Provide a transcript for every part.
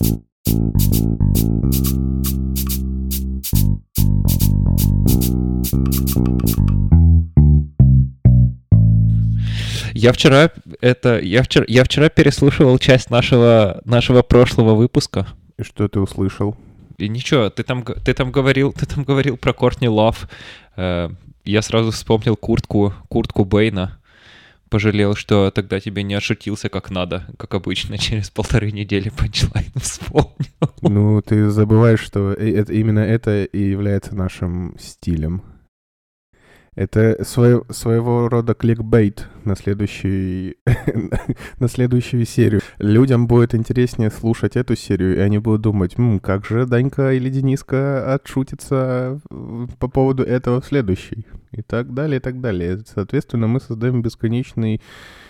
Я вчера это я вчера я вчера переслушивал часть нашего нашего прошлого выпуска. И что ты услышал? И ничего, ты там ты там говорил ты там говорил про Кортни Лав. Э, я сразу вспомнил куртку куртку Бейна. Пожалел, что тогда тебе не отшутился как надо, как обычно, через полторы недели панчлайн вспомнил. Ну, ты забываешь, что это, именно это и является нашим стилем. Это свое, своего рода кликбейт на, следующий, на следующую серию. Людям будет интереснее слушать эту серию, и они будут думать, М, как же Данька или Дениска отшутятся э, по поводу этого в следующей. И так далее, и так далее. Соответственно, мы создаем бесконечный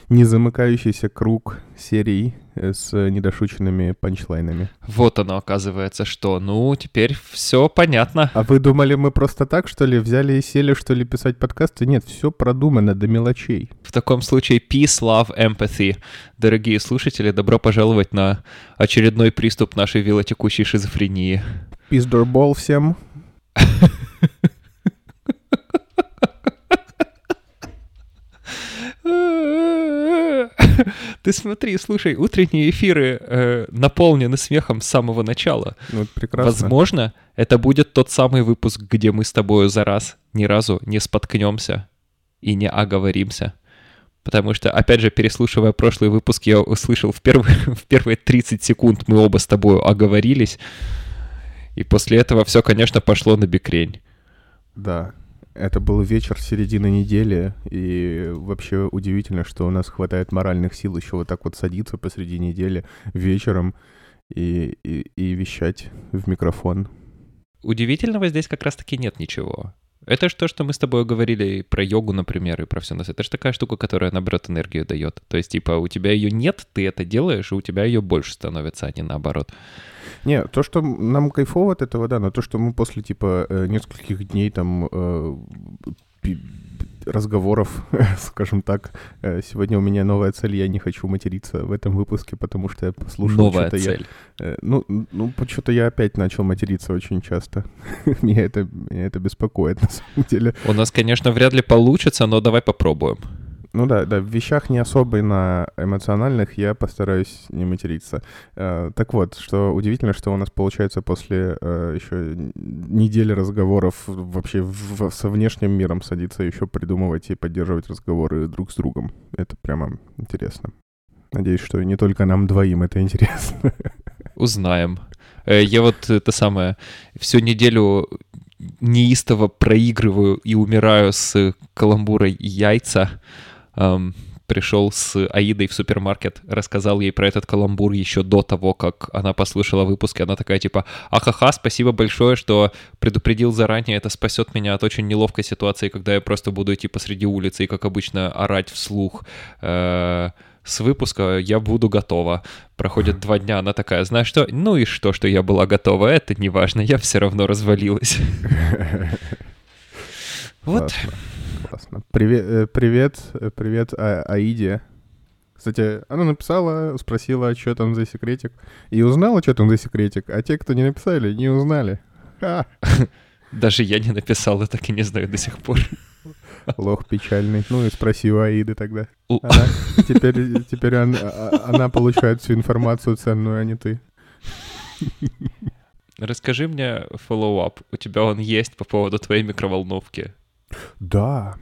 незамыкающийся круг серий э, с недошученными панчлайнами. Вот оно, оказывается, что. Ну, теперь все понятно. А вы думали, мы просто так, что ли, взяли и сели, что ли, писать подкасты? Нет, все продумано до мелочей. В таком случае, peace, love, empathy. Дорогие слушатели, добро пожаловать на очередной приступ нашей велотекущей шизофрении. Пиздорбол всем. Ты смотри, слушай, утренние эфиры э, наполнены смехом с самого начала. Ну, это прекрасно. Возможно, это будет тот самый выпуск, где мы с тобой за раз ни разу не споткнемся и не оговоримся. Потому что, опять же, переслушивая прошлый выпуск, я услышал в первые, в первые 30 секунд мы оба с тобой оговорились. И после этого все, конечно, пошло на бекрень. Да, это был вечер середины недели, и вообще удивительно, что у нас хватает моральных сил еще вот так вот садиться посреди недели вечером и, и, и вещать в микрофон. Удивительного здесь как раз-таки нет ничего. Это же то, что мы с тобой говорили про йогу, например, и про все нас. Это же такая штука, которая, наоборот, энергию дает. То есть, типа, у тебя ее нет, ты это делаешь, и у тебя ее больше становится, а не наоборот. Не, то, что нам кайфово от этого, да, но то, что мы после, типа, э, нескольких дней там э, разговоров, скажем так. Э, сегодня у меня новая цель, я не хочу материться в этом выпуске, потому что я послушал Новая цель. Я, ну, ну, что-то я опять начал материться очень часто. меня, это, меня это беспокоит, на самом деле. У нас, конечно, вряд ли получится, но давай попробуем. Ну да, да, в вещах не особо на эмоциональных я постараюсь не материться. Э, так вот, что удивительно, что у нас получается после э, еще недели разговоров вообще в, со внешним миром садиться еще придумывать и поддерживать разговоры друг с другом. Это прямо интересно. Надеюсь, что не только нам двоим это интересно. Узнаем. Э, я вот это самое всю неделю неистово проигрываю и умираю с каламбурой яйца эм, пришел с Аидой в супермаркет, рассказал ей про этот каламбур еще до того, как она послушала выпуск, и она такая типа, ахаха, спасибо большое, что предупредил заранее, это спасет меня от очень неловкой ситуации, когда я просто буду идти посреди улицы и, как обычно, орать вслух. Э, с выпуска я буду готова. Проходит два дня, она такая, знаешь что? Ну и что, что я была готова, это не важно, я все равно развалилась. Вот классно. Привет, э, привет, э, привет а Аиде. Кстати, она написала, спросила, что там за секретик, и узнала, что там за секретик, а те, кто не написали, не узнали. Ха. Даже я не написал, и так и не знаю до сих пор. Лох печальный. Ну и спроси у Аиды тогда. Она, теперь теперь она, а, она получает всю информацию ценную, а не ты. Расскажи мне follow-up. У тебя он есть по поводу твоей микроволновки. Да.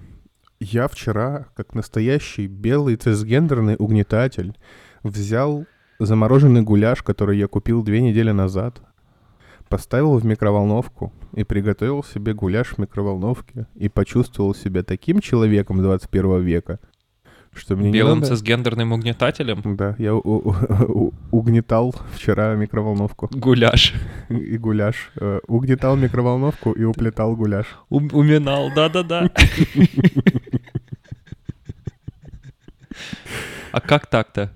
Я вчера, как настоящий белый цисгендерный угнетатель, взял замороженный гуляш, который я купил две недели назад, поставил в микроволновку и приготовил себе гуляш в микроволновке и почувствовал себя таким человеком 21 века, что мне Белым не надо... цисгендерным угнетателем? Да, я угнетал вчера микроволновку. Гуляш. И гуляш. Э, угнетал микроволновку и уплетал гуляш. уминал, да-да-да. А как так-то?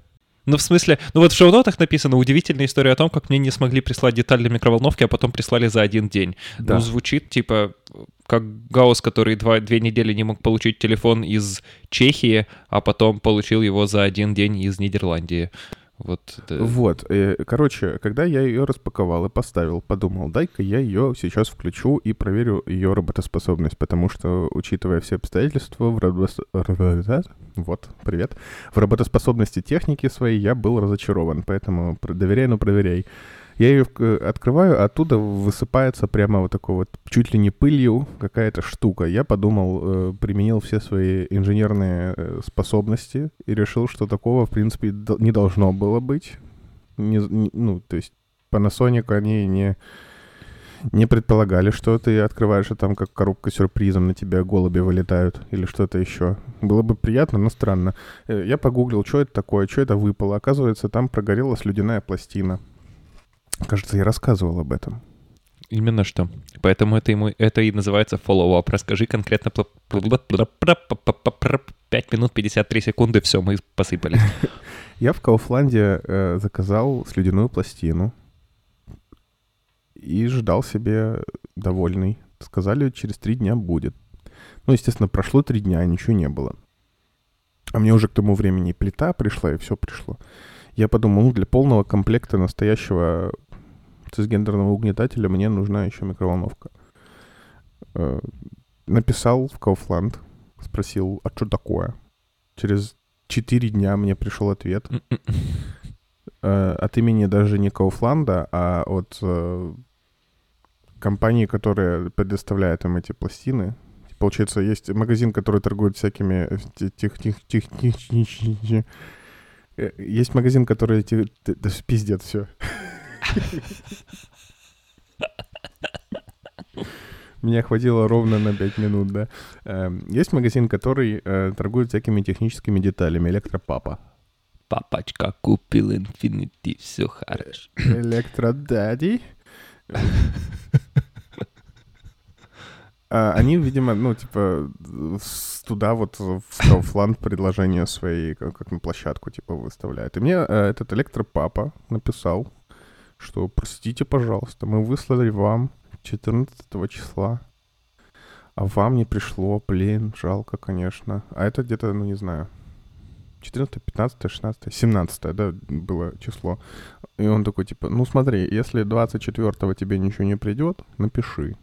Ну, в смысле, ну вот в шоу-нотах написано удивительная история о том, как мне не смогли прислать деталь для микроволновки, а потом прислали за один день. Да. Ну, звучит типа как Гаус, который два, две недели не мог получить телефон из Чехии, а потом получил его за один день из Нидерландии. Вот. это- Вот, э, короче, когда я ее распаковал и поставил, подумал, дай-ка я ее сейчас включу и проверю ее работоспособность, потому что, учитывая все обстоятельства, в вот, привет, в работоспособности техники своей я был разочарован, поэтому доверяй, но проверяй. Я ее открываю, а оттуда высыпается прямо вот такой вот чуть ли не пылью какая-то штука. Я подумал, э, применил все свои инженерные э, способности и решил, что такого, в принципе, не должно было быть. Не, не- ну, то есть Panasonic, они не, не предполагали, что ты открываешь, а там как коробка сюрпризом на тебя голуби вылетают или что-то еще. Было бы приятно, но странно. Э, Я погуглил, что это такое, что это выпало. Оказывается, там прогорела слюдяная пластина. Кажется, я рассказывал об этом. Именно что. Поэтому это, ему, это и называется follow-up. Расскажи конкретно... 5 минут 53 секунды, все, мы посыпались. Я в Кауфланде э, заказал слюдяную пластину и ждал себе довольный. Сказали, через три дня будет. Ну, естественно, прошло три дня, а ничего не было. А мне уже к тому времени плита пришла, и все пришло. Я подумал, ну, для полного комплекта настоящего цисгендерного угнетателя мне нужна еще микроволновка. Э, Написал в Кауфланд, спросил, а что такое? Через четыре дня мне пришел ответ э, от имени даже не Кауфланда, а от э, компании, которая предоставляет им эти пластины. Получается, есть магазин, который торгует всякими... э, те- тех- тех- тех- тех- э, Есть магазин, который... те- Да пиздец, все. Меня хватило ровно на 5 минут, да. Эм, Есть магазин, который э, торгует всякими техническими деталями. Электропапа. Папочка купил Infinity, все хорошо. Электродадди. А, Они, видимо, ну, типа, туда вот в Kaufland предложения свои, как, как на площадку, типа, выставляют. И мне э, этот электропапа написал, что, простите, пожалуйста, мы выслали вам 14 числа, а вам не пришло, блин, жалко, конечно. А это где-то, ну, не знаю, 14, 15, 16, 17, да, было число. И он такой, типа, ну смотри, если 24-го тебе ничего не придет, напиши.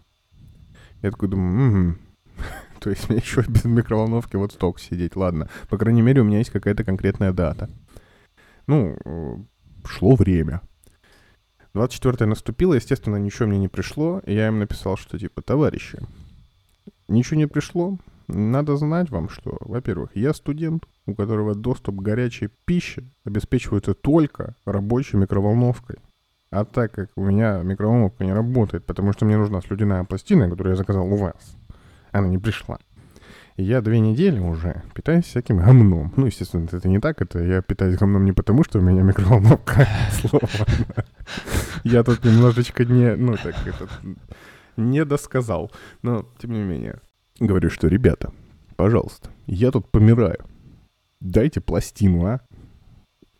Я такой думаю, «Мгм». То есть мне еще без микроволновки вот сток сидеть, ладно. По крайней мере, у меня есть какая-то конкретная дата. Ну, э, шло время. 24 наступило, естественно, ничего мне не пришло. И я им написал, что типа, товарищи, ничего не пришло. Надо знать вам, что, во-первых, я студент, у которого доступ к горячей пище обеспечивается только рабочей микроволновкой. А так как у меня микроволновка не работает, потому что мне нужна слюдяная пластина, которую я заказал у вас, она не пришла. И я две недели уже питаюсь всяким гомном. Ну, естественно, это не так. Это я питаюсь гомном не потому, что у меня микроволновка сломана. Я тут немножечко не... Ну, так, это... Не досказал. Но, тем не менее, говорю, что, ребята, пожалуйста, я тут помираю. Дайте пластину, а?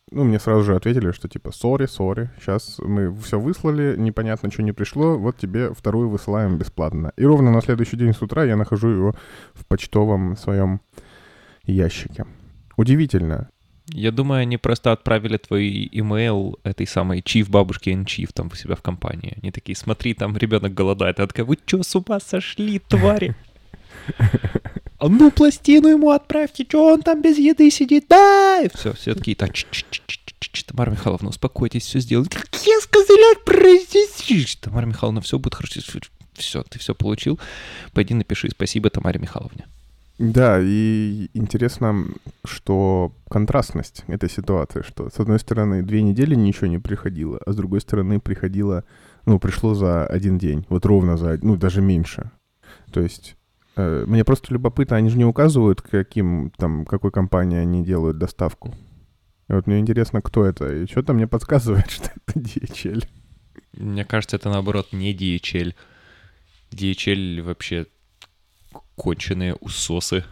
Ну, мне сразу же ответили, что типа, сори, сори, сейчас мы все выслали, непонятно, что не пришло, вот тебе вторую высылаем бесплатно. И ровно на следующий день с утра я нахожу его в почтовом своем ящике. Удивительно. Я думаю, они просто отправили твой имейл этой самой чиф бабушки and чиф там у себя в компании. Они такие, смотри, там ребенок голодает. А такая, вы что, с ума сошли, твари? А ну, пластину ему отправьте, что он там без еды сидит, да! И все, все такие, так, «Ч- ч- ч- ч- ч- ч- Тамара Михайловна, успокойтесь, все сделали. Как я сказала, отправьтесь. Тамара Михайловна, все будет хорошо. Все, ты все получил. Пойди напиши спасибо Тамаре Михайловне. Да, и интересно, что контрастность этой ситуации, что с одной стороны две недели ничего не приходило, а с другой стороны приходило, ну, пришло за один день, вот ровно за, ну, даже меньше. То есть мне просто любопытно, они же не указывают, каким там, какой компании они делают доставку. И вот мне интересно, кто это, и что-то мне подсказывает, что это DHL. Мне кажется, это наоборот не DHL. DHL вообще конченые усосы.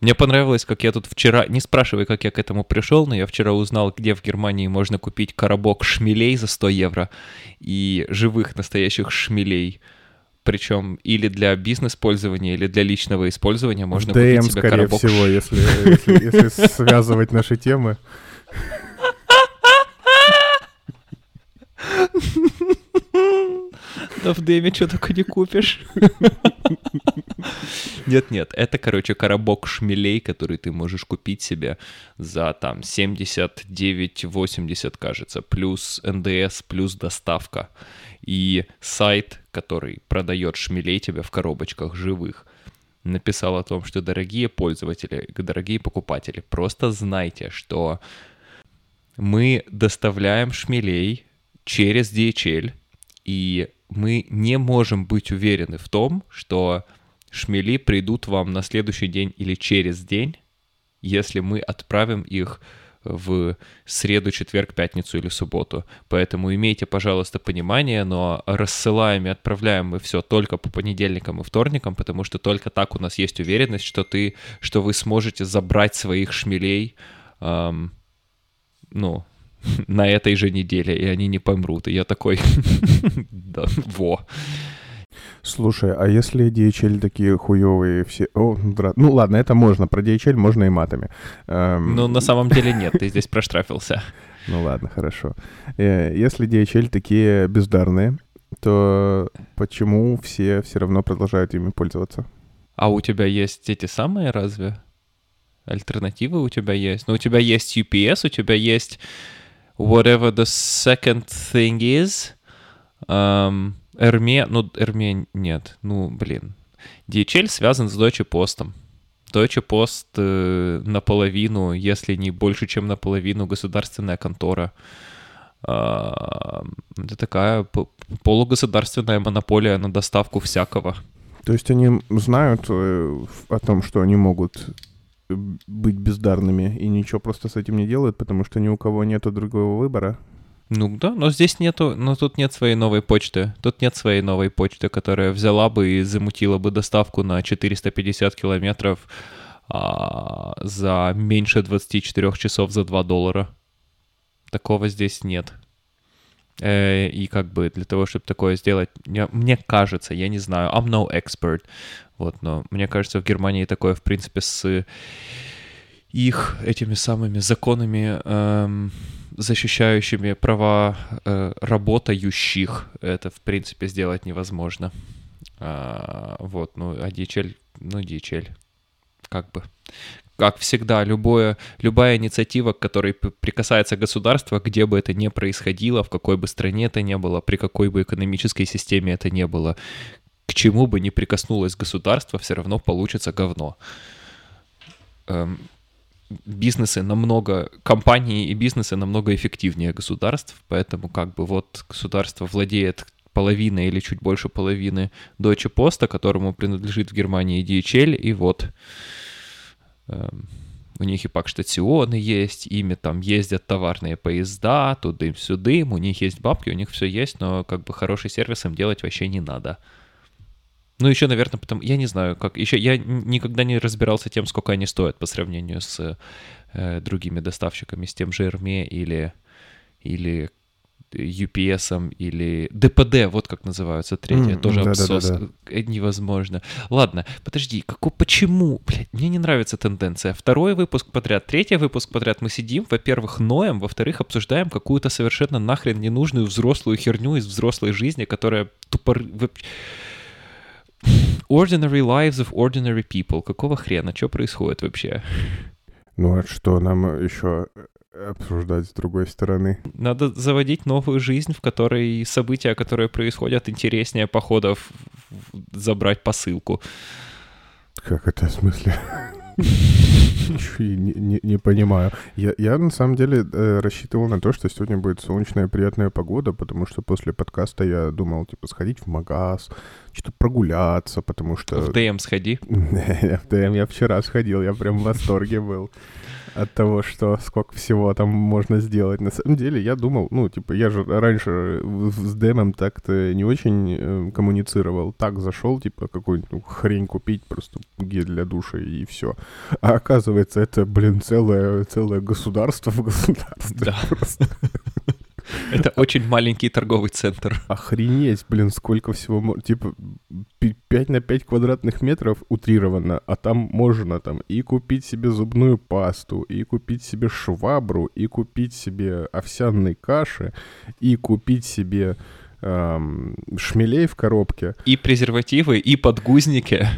Мне понравилось, как я тут вчера... Не спрашивай, как я к этому пришел, но я вчера узнал, где в Германии можно купить коробок шмелей за 100 евро и живых настоящих шмелей причем или для бизнес-пользования, или для личного использования можно DM, купить себе скорее коробок. всего, если, если, если связывать наши темы. Да в Дэме что только не купишь. Нет-нет, это, короче, коробок шмелей, который ты можешь купить себе за там 79-80, кажется, плюс НДС, плюс доставка. И сайт, который продает шмелей тебе в коробочках живых, написал о том, что дорогие пользователи, дорогие покупатели, просто знайте, что мы доставляем шмелей через DHL, и мы не можем быть уверены в том, что шмели придут вам на следующий день или через день, если мы отправим их в среду, четверг, пятницу или субботу. Поэтому имейте, пожалуйста, понимание, но рассылаем и отправляем мы все только по понедельникам и вторникам, потому что только так у нас есть уверенность, что ты, что вы сможете забрать своих шмелей, эм, ну, на этой же неделе, и они не помрут. И я такой, да, во. Слушай, а если DHL такие хуевые все... О, дра... Ну ладно, это можно. Про DHL можно и матами. Эм... Ну, на самом деле нет, ты здесь проштрафился. Ну ладно, хорошо. Э, если DHL такие бездарные, то почему все все равно продолжают ими пользоваться? А у тебя есть эти самые разве? Альтернативы у тебя есть? Ну, у тебя есть UPS, у тебя есть whatever the second thing is. Um, Эрме, ну, Эрме нет, ну, блин. DHL связан с Deutsche Post. Deutsche Post э, наполовину, если не больше, чем наполовину, государственная контора. Э, это такая полугосударственная монополия на доставку всякого. То есть они знают э, о том, что они могут быть бездарными и ничего просто с этим не делают, потому что ни у кого нет другого выбора? Ну да, но здесь нету, но тут нет своей новой почты. Тут нет своей новой почты, которая взяла бы и замутила бы доставку на 450 километров а, за меньше 24 часов за 2 доллара. Такого здесь нет. Э, и как бы для того, чтобы такое сделать, я, мне кажется, я не знаю, I'm no expert, вот, но мне кажется, в Германии такое, в принципе, с их этими самыми законами эм, защищающими права э, работающих, это, в принципе, сделать невозможно. А, вот, ну, а DHL, ну, DHL, как бы. Как всегда, любое, любая инициатива, к которой прикасается государство, где бы это ни происходило, в какой бы стране это ни было, при какой бы экономической системе это ни было, к чему бы ни прикоснулось государство, все равно получится говно. Эм, бизнесы намного, компании и бизнесы намного эффективнее государств, поэтому как бы вот государство владеет половиной или чуть больше половины Deutsche Post, которому принадлежит в Германии DHL, и вот у них и пакштационы есть, ими там ездят товарные поезда, тудым-сюдым, у них есть бабки, у них все есть, но как бы хороший сервис им делать вообще не надо. Ну, еще, наверное, потому... Я не знаю, как... Еще я никогда не разбирался тем, сколько они стоят по сравнению с э, другими доставщиками, с тем же Эрме или, или UPS или ДПД, вот как называются третье, mm, тоже да, абсос. Да, да, да. Невозможно. Ладно, подожди, какой, почему? Блядь, мне не нравится тенденция. Второй выпуск подряд, третий выпуск подряд мы сидим, во-первых, ноем, во-вторых, обсуждаем какую-то совершенно нахрен ненужную взрослую херню из взрослой жизни, которая тупо... Ordinary lives of ordinary people. Какого хрена? Что происходит вообще? Ну а что нам еще обсуждать с другой стороны? Надо заводить новую жизнь, в которой события, которые происходят, интереснее походов забрать посылку. Как это в смысле? Не, не, не понимаю. Я, я на самом деле э, рассчитывал на то, что сегодня будет солнечная приятная погода, потому что после подкаста я думал, типа, сходить в магаз, что-то прогуляться, потому что... В ДМ сходи. В ДМ я вчера сходил, я прям в восторге был от того, что сколько всего там можно сделать. На самом деле, я думал, ну, типа, я же раньше с демом так-то не очень э, коммуницировал. Так зашел, типа, какую-нибудь ну, хрень купить, просто гель для душа и все. А оказывается, это, блин, целое, целое государство в государстве. Да. Это очень маленький торговый центр. Охренеть, блин, сколько всего... Типа 5 на 5 квадратных метров утрированно, а там можно там и купить себе зубную пасту, и купить себе швабру, и купить себе овсяной каши, и купить себе эм, шмелей в коробке, И презервативы, и подгузники.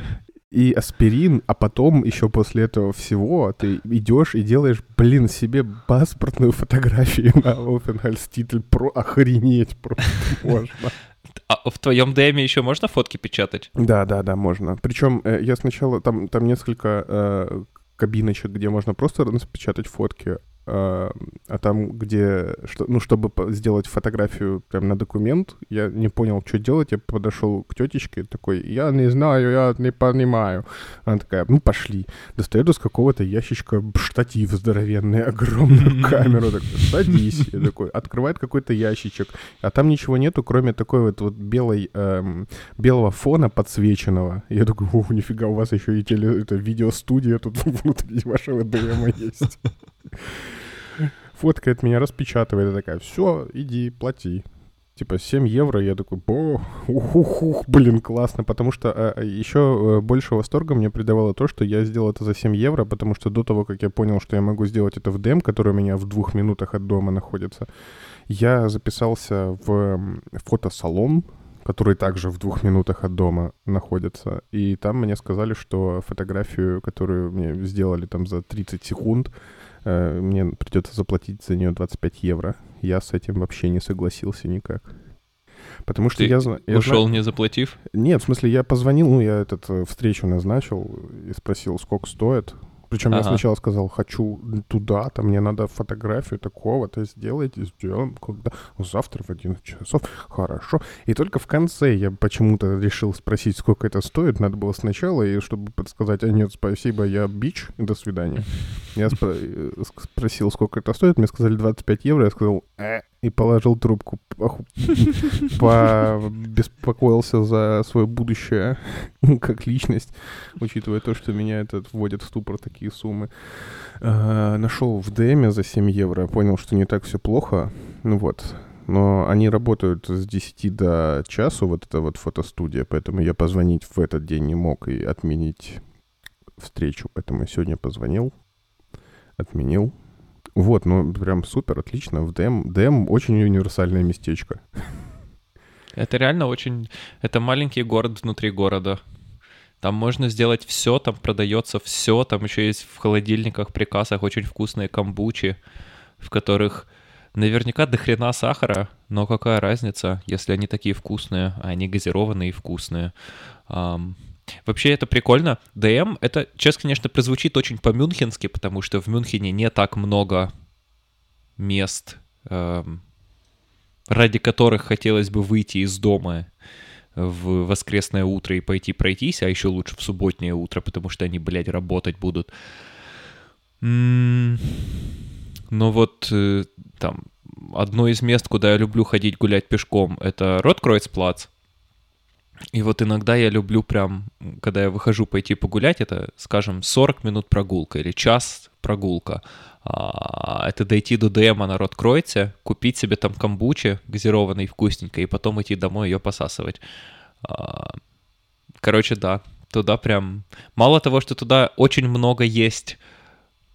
И аспирин, а потом еще после этого всего ты идешь и делаешь, блин, себе паспортную фотографию на Офенхальститль. Про охренеть просто можно. А в твоем ДМе еще можно фотки печатать? Да, да, да, можно. Причем э, я сначала там там несколько э, кабиночек, где можно просто распечатать фотки, а а там, где, что, ну, чтобы сделать фотографию прям на документ, я не понял, что делать. Я подошел к тетечке такой, я не знаю, я не понимаю. Она такая, ну, пошли. Достает из какого-то ящичка штатив здоровенный, огромную камеру. Такой, садись. Я такой, открывает какой-то ящичек, а там ничего нету, кроме такой вот, вот белой, эм, белого фона подсвеченного. Я такой, о, нифига, у вас еще и теле, это, видеостудия тут внутри вашего ДМа есть. Фоткает меня, распечатывает, и такая, все, иди, плати. Типа 7 евро, я такой, о, ух, ух, ух, блин, классно, потому что э, еще больше восторга мне придавало то, что я сделал это за 7 евро, потому что до того, как я понял, что я могу сделать это в ДМ, который у меня в двух минутах от дома находится, я записался в фотосалон, который также в двух минутах от дома находится. И там мне сказали, что фотографию, которую мне сделали там за 30 секунд, э, мне придется заплатить за нее 25 евро. Я с этим вообще не согласился никак. Потому что Ты я знаю... Ушел, не заплатив? Нет, в смысле, я позвонил, ну, я этот э, встречу назначил и спросил, сколько стоит. Причем я Ага. сначала сказал, хочу туда-то, мне надо фотографию такого-то, сделайте, сделаем, когда завтра в 11 часов, хорошо. И только в конце я почему-то решил спросить, сколько это стоит, надо было сначала, и чтобы подсказать, а нет, спасибо, я бич, до свидания. Я спро- э, спросил, сколько это стоит, мне сказали 25 евро, я сказал, «Э», и положил трубку. Побеспокоился за свое будущее как личность, учитывая то, что меня это вводит в ступор такие суммы. А, Нашел в ДМе за 7 евро, понял, что не так все плохо. Ну вот. Но они работают с 10 до часу, вот эта вот фотостудия, поэтому я позвонить в этот день не мог и отменить встречу. Поэтому я сегодня позвонил, отменил. Вот, ну прям супер, отлично. В ДМ, ДМ очень универсальное местечко. Это реально очень... Это маленький город внутри города. Там можно сделать все, там продается все, там еще есть в холодильниках, приказах очень вкусные камбучи, в которых наверняка до сахара, но какая разница, если они такие вкусные, а они газированные и вкусные. Ам, Вообще это прикольно. ДМ, это, сейчас, конечно, прозвучит очень по-мюнхенски, потому что в Мюнхене не так много мест, эм, ради которых хотелось бы выйти из дома в воскресное утро и пойти пройтись, а еще лучше в субботнее утро, потому что они, блядь, работать будут. М, Но вот э, там одно из мест, куда я люблю ходить гулять пешком, это Роткройцплац. И вот иногда я люблю прям, когда я выхожу пойти погулять, это, скажем, 40 минут прогулка или час прогулка. А, Это дойти до ДМа на Роткройце, купить себе там камбучи газированной вкусненькой, и потом идти домой ее посасывать. А, Короче, да, туда прям... Мало того, что туда очень много есть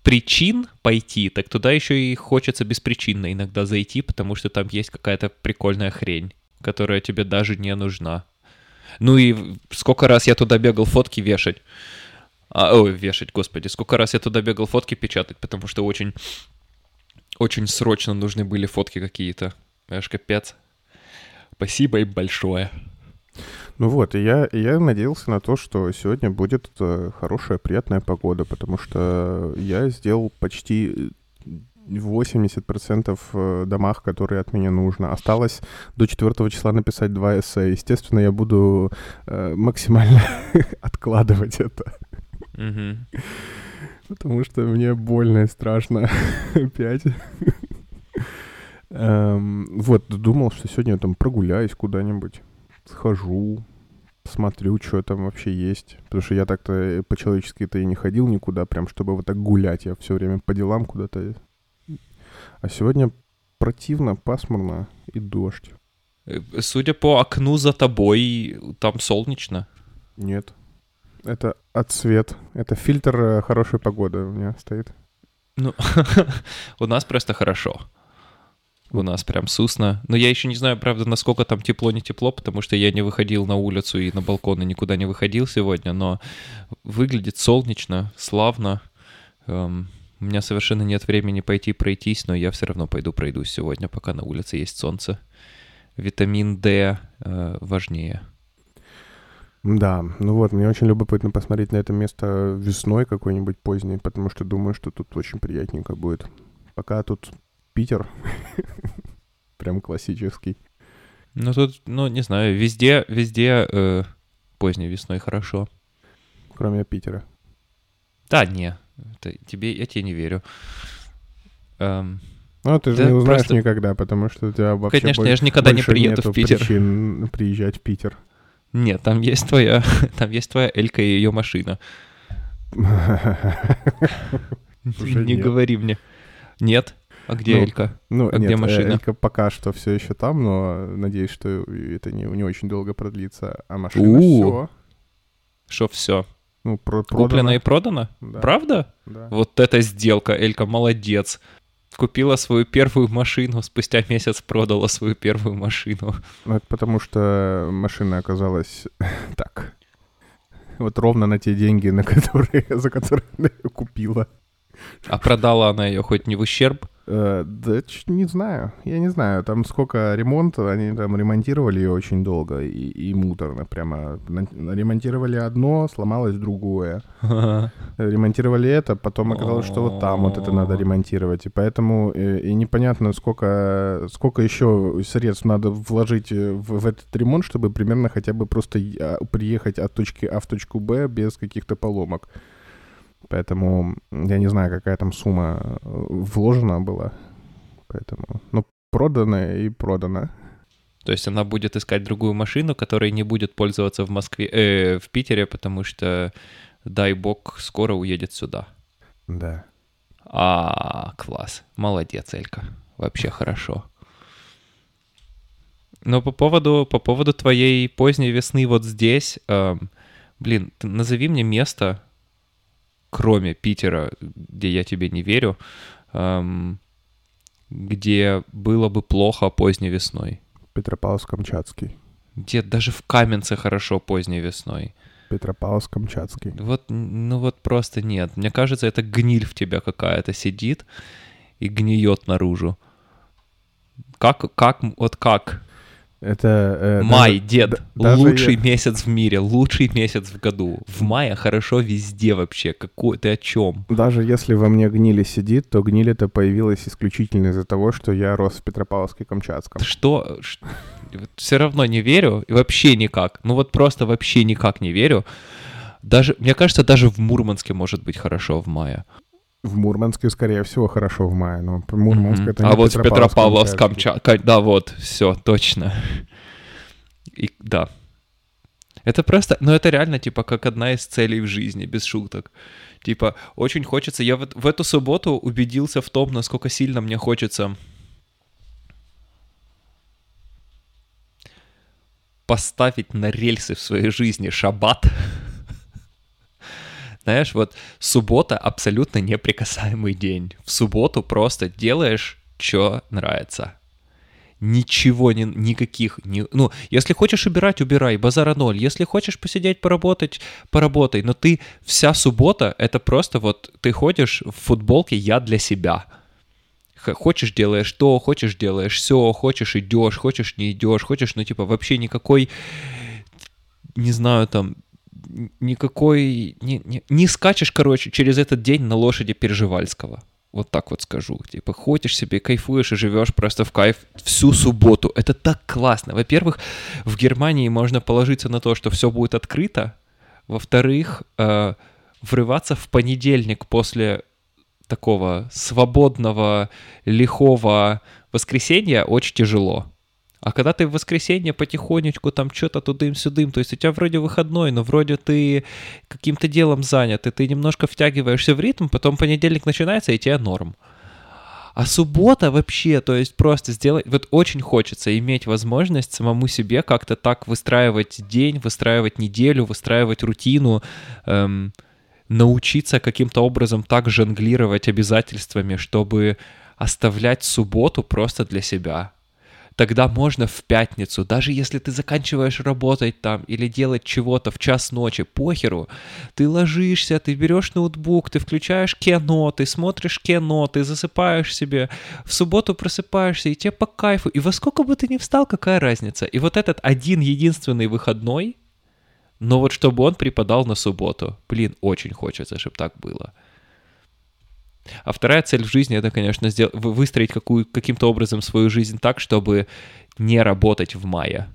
причин пойти, так туда еще и хочется беспричинно иногда зайти, потому что там есть какая-то прикольная хрень, которая тебе даже не нужна. Ну и сколько раз я туда бегал фотки вешать. А, ой, вешать, господи. Сколько раз я туда бегал фотки печатать, потому что очень, очень срочно нужны были фотки какие-то. Аж капец. Спасибо им большое. Ну вот, и я, и я надеялся на то, что сегодня будет э, хорошая, приятная погода, потому что я сделал почти 80% э, домах, которые от меня нужно. Осталось до 4 числа написать два эссе. Естественно, я буду э, максимально откладывать это, Мгм. потому что мне больно и страшно опять. Эм, Вот, думал, что сегодня я там прогуляюсь куда-нибудь, схожу, посмотрю, что там вообще есть. Потому что я так-то э, по-человечески-то и не ходил никуда, прям чтобы вот так гулять. Я все время по делам куда-то. А сегодня противно, пасмурно и дождь. Э, Судя по окну за тобой, там солнечно. Нет. Это отсвет. Это фильтр э, хорошей погоды у меня стоит. Ну, у нас просто хорошо. У нас прям сусно. Но я еще не знаю, правда, насколько там тепло, не тепло, потому что я не выходил на улицу и на балкон и никуда не выходил сегодня, но выглядит солнечно, славно. Эм, у меня совершенно нет времени пойти пройтись, но я все равно пойду пройдусь сегодня, пока на улице есть солнце. Витамин D э, важнее. Да, ну вот, мне очень любопытно посмотреть на это место весной какой-нибудь поздней, потому что думаю, что тут очень приятненько будет. Пока тут Питер, прям классический. Ну тут, ну не знаю, везде, везде э, поздней весной хорошо. Кроме Питера. Да, не, это тебе, я тебе не верю. Эм, Ну, ты же Да, не узнаешь просто- никогда, потому что у тебя вообще Конечно, боль- я же никогда не больше приеду в Питер. причин приезжать в Питер. Нет, там есть твоя, там есть твоя Элька и ее машина. Не говори мне. Нет? А где Ну, Элька? Ну, А где нет, э, машина? Элька пока что все еще там, но надеюсь, что это не, не очень долго продлится. А машина все. Что все? Ну, про Куплено продано. и продано? Да. Правда? Да. Вот эта сделка, Элька, молодец. Купила свою первую машину, спустя месяц продала свою первую машину. Ну, это потому что машина оказалась так. Вот ровно на те деньги, на которые, за которые она ее купила. А продала она ее хоть не в ущерб? Э, да, не знаю. Я не знаю. Там сколько ремонта, они там ремонтировали ее очень долго и, и муторно прямо. Ремонтировали одно, сломалось другое. Ремонтировали это, потом оказалось, что вот там вот это надо ремонтировать. И поэтому э, и непонятно, сколько, сколько еще средств надо вложить э, в, в этот ремонт, чтобы примерно хотя бы просто и- а, приехать от точки А в точку Б без каких-то поломок. Поэтому я не знаю, какая там сумма э, вложена была. Поэтому, ну, продано и продано. То есть она будет искать другую машину, которая не будет пользоваться в Москве, э, в Питере, потому что, дай бог, скоро уедет сюда. Да. А, класс. Молодец, Элька. Вообще хорошо. Но по поводу, по поводу твоей поздней весны вот здесь, эм, блин, назови мне место, кроме Питера, где я тебе не верю, эм, где было бы плохо поздней весной. Петропавловск-Камчатский. Где даже в Каменце хорошо поздней весной. Петропавловск-Камчатский. Вот, ну вот просто нет. Мне кажется, это гниль в тебя какая-то сидит и гниет наружу. Как, как, вот как? Это... э, Май, даже- дед, даже лучший я- месяц в мире, лучший месяц в году. В мае хорошо везде вообще. Какой ты о чем? Даже если во мне гнили сидит, то гниль это появилась исключительно из-за того, что я рос в Петропавловске-Камчатском. Что? Все равно не верю. и Вообще никак. Ну вот просто вообще никак не верю. Даже, мне кажется, даже в Мурманске может быть хорошо в мае. В Мурманске, скорее всего, хорошо в мае, но Мурманск Мгм. это а не вот в Петропавловск, Петропавловск-Камчатский. Камчатка, да, вот, все, точно. И, да. Это просто, ну это реально, типа, как одна из целей в жизни, без шуток. Типа, очень хочется, я вот в эту субботу убедился в том, насколько сильно мне хочется поставить на рельсы в своей жизни шаббат. Знаешь, вот суббота абсолютно неприкасаемый день. В субботу просто делаешь, что нравится. Ничего, не, никаких, ни- ну, если хочешь убирать, убирай, базара ноль. Если хочешь посидеть, поработать, поработай. Но ты, вся суббота, это просто вот, ты ходишь в футболке «я для себя». Хочешь делаешь то, хочешь делаешь все, хочешь идешь, хочешь не идешь, хочешь, ну, типа, вообще никакой, не знаю, там, никакой, не, не, не скачешь, короче, через этот день на лошади Переживальского. Вот так вот скажу. Типа, ходишь себе, кайфуешь и живешь просто в кайф всю субботу. Это так классно. Во-первых, в Германии можно положиться на то, что все будет открыто. Во-вторых, э, врываться в понедельник после такого свободного, лихого воскресенья очень тяжело. А когда ты в воскресенье потихонечку там что-то тудым-сюдым, то есть у тебя вроде выходной, но вроде ты каким-то делом занят, и ты немножко втягиваешься в ритм, потом понедельник начинается, и тебе норм. А суббота вообще, то есть просто сделать... Вот очень хочется иметь возможность самому себе как-то так выстраивать день, выстраивать неделю, выстраивать рутину, эм, научиться каким-то образом так жонглировать обязательствами, чтобы оставлять субботу просто для себя тогда можно в пятницу, даже если ты заканчиваешь работать там или делать чего-то в час ночи, похеру, ты ложишься, ты берешь ноутбук, ты включаешь кино, ты смотришь кино, ты засыпаешь себе, в субботу просыпаешься, и тебе по кайфу, и во сколько бы ты ни встал, какая разница? И вот этот один единственный выходной, но вот чтобы он преподал на субботу, блин, очень хочется, чтобы так было. А вторая цель в жизни это, конечно, сделать, выстроить какую, каким-то образом свою жизнь так, чтобы не работать в мае.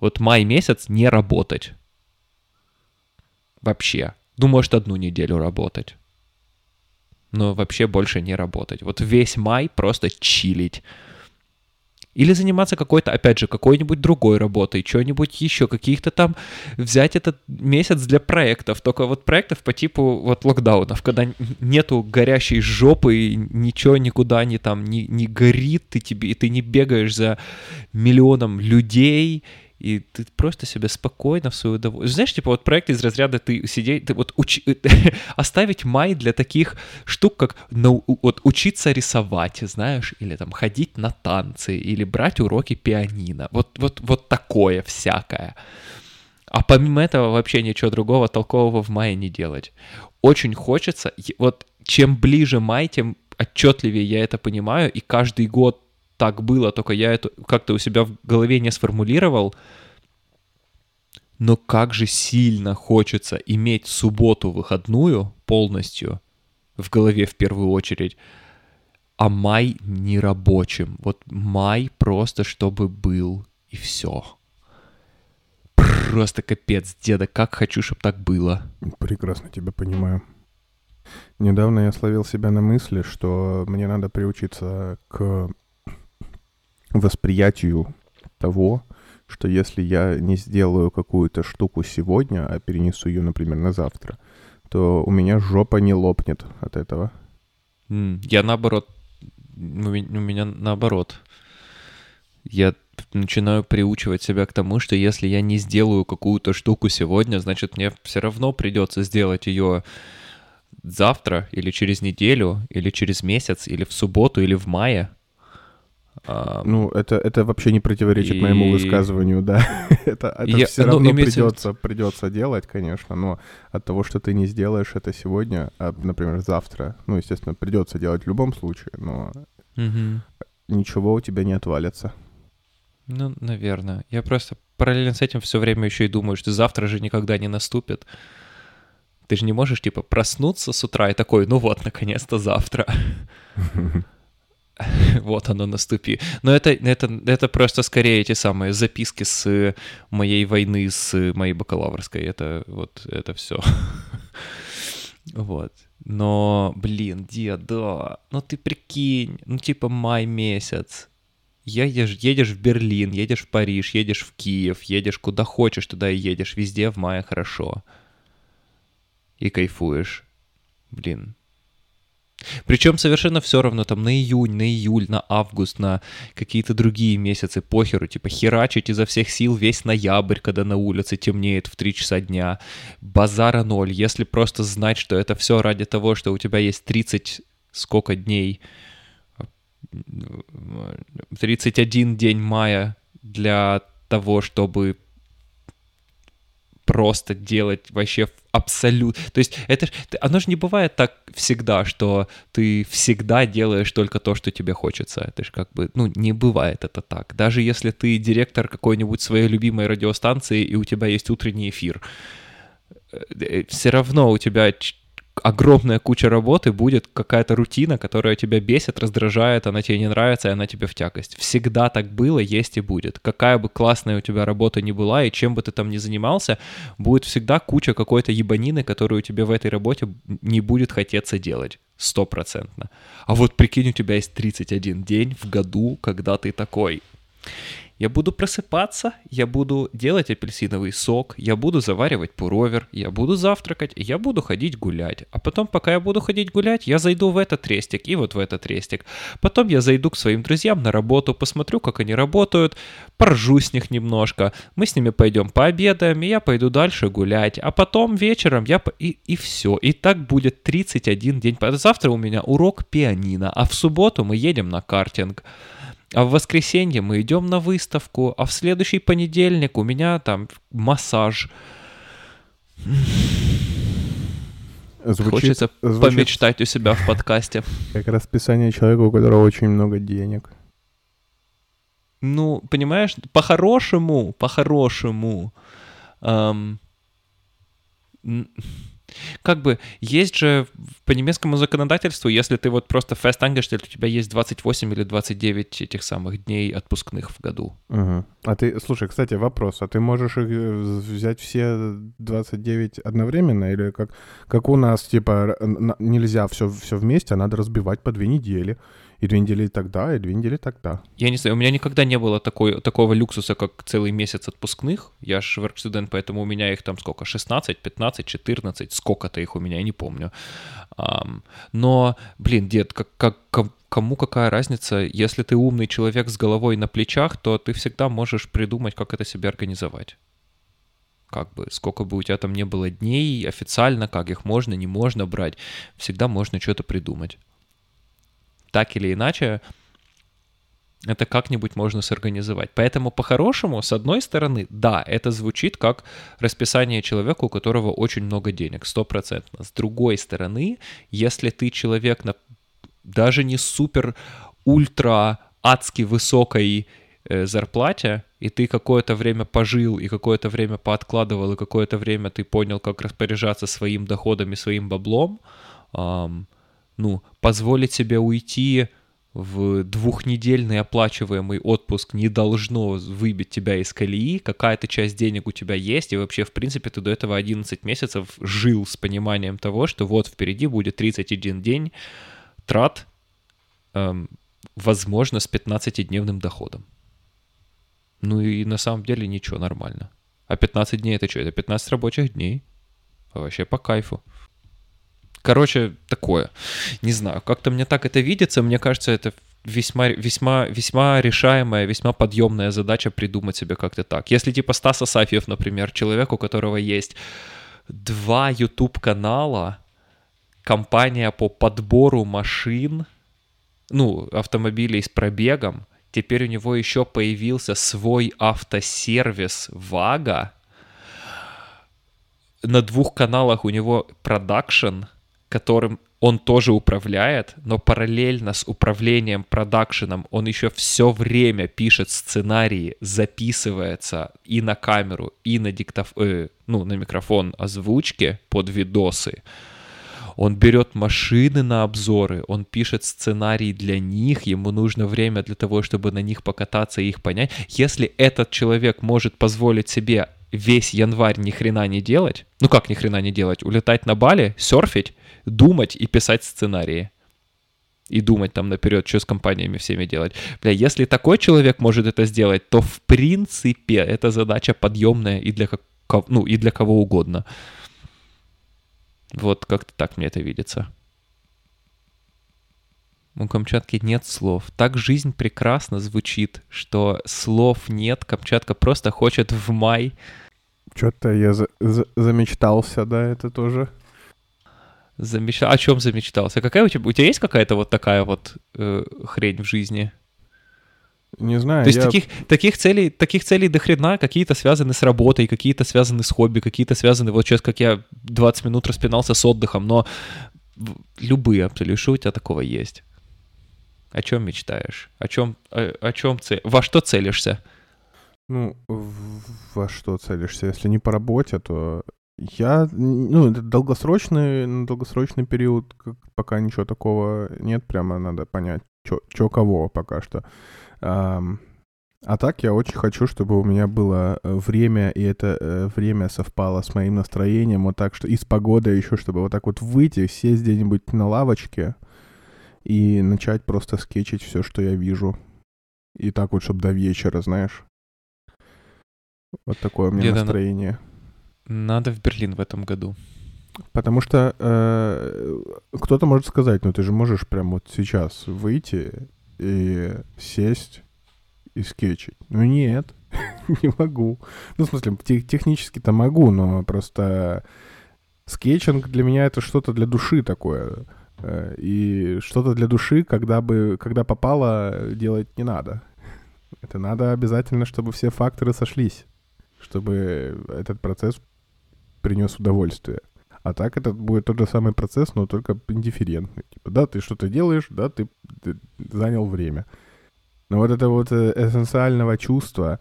Вот май месяц не работать. Вообще. Ну, может, одну неделю работать. Но вообще больше не работать. Вот весь май просто чилить. Или заниматься какой-то, опять же, какой-нибудь другой работой, что-нибудь еще, каких-то там взять этот месяц для проектов. Только вот проектов по типу вот локдаунов, когда нету горящей жопы, ничего никуда не там не, не горит, ты, тебе, ты не бегаешь за миллионом людей, и ты просто себя спокойно в свою удовольствие. Знаешь, типа вот проект из разряда ты сидеть, ты вот уч... оставить май для таких штук, как нау... вот учиться рисовать, знаешь, или там ходить на танцы, или брать уроки пианино. Вот, вот, вот такое всякое. А помимо этого вообще ничего другого толкового в мае не делать. Очень хочется, вот чем ближе май, тем отчетливее я это понимаю, и каждый год так было, только я это как-то у себя в голове не сформулировал. Но как же сильно хочется иметь субботу выходную полностью в голове в первую очередь, а май не рабочим. Вот май просто чтобы был и все. Просто капец, деда, как хочу, чтобы так было. Прекрасно тебя понимаю. Недавно я словил себя на мысли, что мне надо приучиться к восприятию того, что если я не сделаю какую-то штуку сегодня, а перенесу ее, например, на завтра, то у меня жопа не лопнет от этого. Я наоборот, у меня наоборот. Я начинаю приучивать себя к тому, что если я не сделаю какую-то штуку сегодня, значит мне все равно придется сделать ее завтра или через неделю, или через месяц, или в субботу, или в мае. Ну, это, это вообще не противоречит и... моему высказыванию, да. это это Я, все ну, равно имеется... придется, придется делать, конечно, но от того, что ты не сделаешь это сегодня, а, например, завтра, ну, естественно, придется делать в любом случае, но угу. ничего у тебя не отвалится. Ну, наверное. Я просто параллельно с этим все время еще и думаю, что завтра же никогда не наступит. Ты же не можешь, типа, проснуться с утра и такой, ну вот, наконец-то завтра. вот оно наступи. Но это, это, это просто скорее эти самые записки с моей войны, с моей бакалаврской. Это вот, это все. вот. Но, блин, дед, да, ну ты прикинь, ну типа май месяц. Едешь, едешь в Берлин, едешь в Париж, едешь в Киев, едешь куда хочешь, туда и едешь. Везде в мае хорошо. И кайфуешь. Блин, причем совершенно все равно там на июнь, на июль, на август, на какие-то другие месяцы, похеру, типа херачить изо всех сил весь ноябрь, когда на улице темнеет в 3 часа дня, базара ноль, если просто знать, что это все ради того, что у тебя есть 30 сколько дней, 31 день мая для того, чтобы просто делать вообще абсолютно... То есть это оно же не бывает так всегда, что ты всегда делаешь только то, что тебе хочется. Это же как бы, ну, не бывает это так. Даже если ты директор какой-нибудь своей любимой радиостанции, и у тебя есть утренний эфир, э, э, все равно у тебя огромная куча работы будет какая-то рутина, которая тебя бесит, раздражает, она тебе не нравится, и она тебе в тягость. Всегда так было, есть и будет. Какая бы классная у тебя работа ни была, и чем бы ты там ни занимался, будет всегда куча какой-то ебанины, которую тебе в этой работе не будет хотеться делать. Стопроцентно. А вот прикинь, у тебя есть 31 день в году, когда ты такой Я буду просыпаться, я буду делать апельсиновый сок, я буду заваривать пуровер, я буду завтракать, я буду ходить гулять. А потом, пока я буду ходить гулять, я зайду в этот рестик и вот в этот рестик. Потом я зайду к своим друзьям на работу, посмотрю, как они работают, поржу с них немножко, мы с ними пойдем пообедаем, и я пойду дальше гулять. А потом вечером я... И, и все. И так будет 31 день. Завтра у меня урок пианино, а в субботу мы едем на картинг. А в воскресенье мы идем на выставку, а в следующий понедельник у меня там массаж. Звучит, Хочется звучит... помечтать у себя в подкасте. Как расписание человека, у которого очень много денег. Ну, понимаешь, по-хорошему, по-хорошему. Эм, как бы есть же по немецкому законодательству, если ты вот просто angestellt, у тебя есть 28 или 29 этих самых дней отпускных в году. Угу. А ты, слушай, кстати, вопрос, а ты можешь их э, взять все 29 одновременно или как, как у нас, типа, нельзя все, все вместе, а надо разбивать по две недели? И две недели тогда, и две недели тогда. Я не знаю, у меня никогда не было такой, такого люксуса, как целый месяц отпускных. Я же work поэтому у меня их там сколько? 16, 15, 14, сколько-то их у меня, я не помню. Um, но, блин, дед, как, как, кому какая разница? Если ты умный человек с головой на плечах, то ты всегда можешь придумать, как это себе организовать как бы, сколько бы у тебя там не было дней официально, как их можно, не можно брать, всегда можно что-то придумать так или иначе это как-нибудь можно сорганизовать. Поэтому по-хорошему, с одной стороны, да, это звучит как расписание человека, у которого очень много денег, стопроцентно. С другой стороны, если ты человек на даже не супер ультра адски высокой э, зарплате, и ты какое-то время пожил, и какое-то время пооткладывал, и какое-то время ты понял, как распоряжаться своим доходом и своим баблом, ну, позволить себе уйти в двухнедельный оплачиваемый отпуск не должно выбить тебя из колеи, какая-то часть денег у тебя есть, и вообще, в принципе, ты до этого 11 месяцев жил с пониманием того, что вот впереди будет 31 день трат, эм, возможно, с 15-дневным доходом. Ну и на самом деле ничего, нормально. А 15 дней это что? Это 15 рабочих дней. Вообще по кайфу. Короче, такое. Не знаю, как-то мне так это видится. Мне кажется, это весьма, весьма, весьма решаемая, весьма подъемная задача придумать себе как-то так. Если типа Стас Асафьев, например, человек, у которого есть два YouTube-канала, компания по подбору машин, ну, автомобилей с пробегом, теперь у него еще появился свой автосервис Вага, на двух каналах у него продакшн, которым он тоже управляет, но параллельно с управлением продакшеном он еще все время пишет сценарии, записывается и на камеру, и на диктоф... Э, ну, на микрофон озвучки под видосы. Он берет машины на обзоры, он пишет сценарий для них, ему нужно время для того, чтобы на них покататься и их понять. Если этот человек может позволить себе весь январь ни хрена не делать, ну как ни хрена не делать, улетать на Бали, серфить, думать и писать сценарии. И думать там наперед, что с компаниями всеми делать. Бля, если такой человек может это сделать, то в принципе эта задача подъемная и для, как, ну, и для кого угодно. Вот как-то так мне это видится. У Камчатки нет слов. Так жизнь прекрасно звучит, что слов нет. Камчатка просто хочет в май. Что-то я за за замечтался, да, это тоже. Замечтал. О чем замечтался? Какая у тебя? У тебя есть какая-то вот такая вот э, хрень в жизни? Не знаю. То есть я... таких, таких, целей, таких целей до хрена, какие-то связаны с работой, какие-то связаны с хобби, какие-то связаны, вот сейчас как я 20 минут распинался с отдыхом, но любые абсолютно, что у тебя такого есть? О чем мечтаешь? О чем, о, о чем цель? Во что целишься? Ну, во что целишься? Если не по работе, то я, ну, это долгосрочный, на долгосрочный период, пока ничего такого нет, прямо надо понять, что кого пока что. А, а так я очень хочу, чтобы у меня было э, время, и это э, время совпало с моим настроением, вот так что и с погодой еще, чтобы вот так вот выйти, сесть где-нибудь на лавочке и начать просто скетчить все, что я вижу. И так вот, чтобы до вечера, знаешь. Вот такое у меня Где-то на- настроение. Надо в Берлин в этом году. Потому что э, кто-то может сказать, ну ты же можешь прям вот сейчас выйти и сесть и скетчить. Ну нет, не могу. Ну, в смысле, те- технически-то могу, но просто скетчинг для меня это что-то для души такое. Э, И что-то для души, когда бы, когда попало, делать не надо. Это надо обязательно, чтобы все факторы сошлись, чтобы этот процесс принес удовольствие. А так это будет тот же самый процесс, но только индифферентный. Типа, да, ты что-то делаешь, да, ты, ты занял время. Но вот это вот э, эссенциального чувства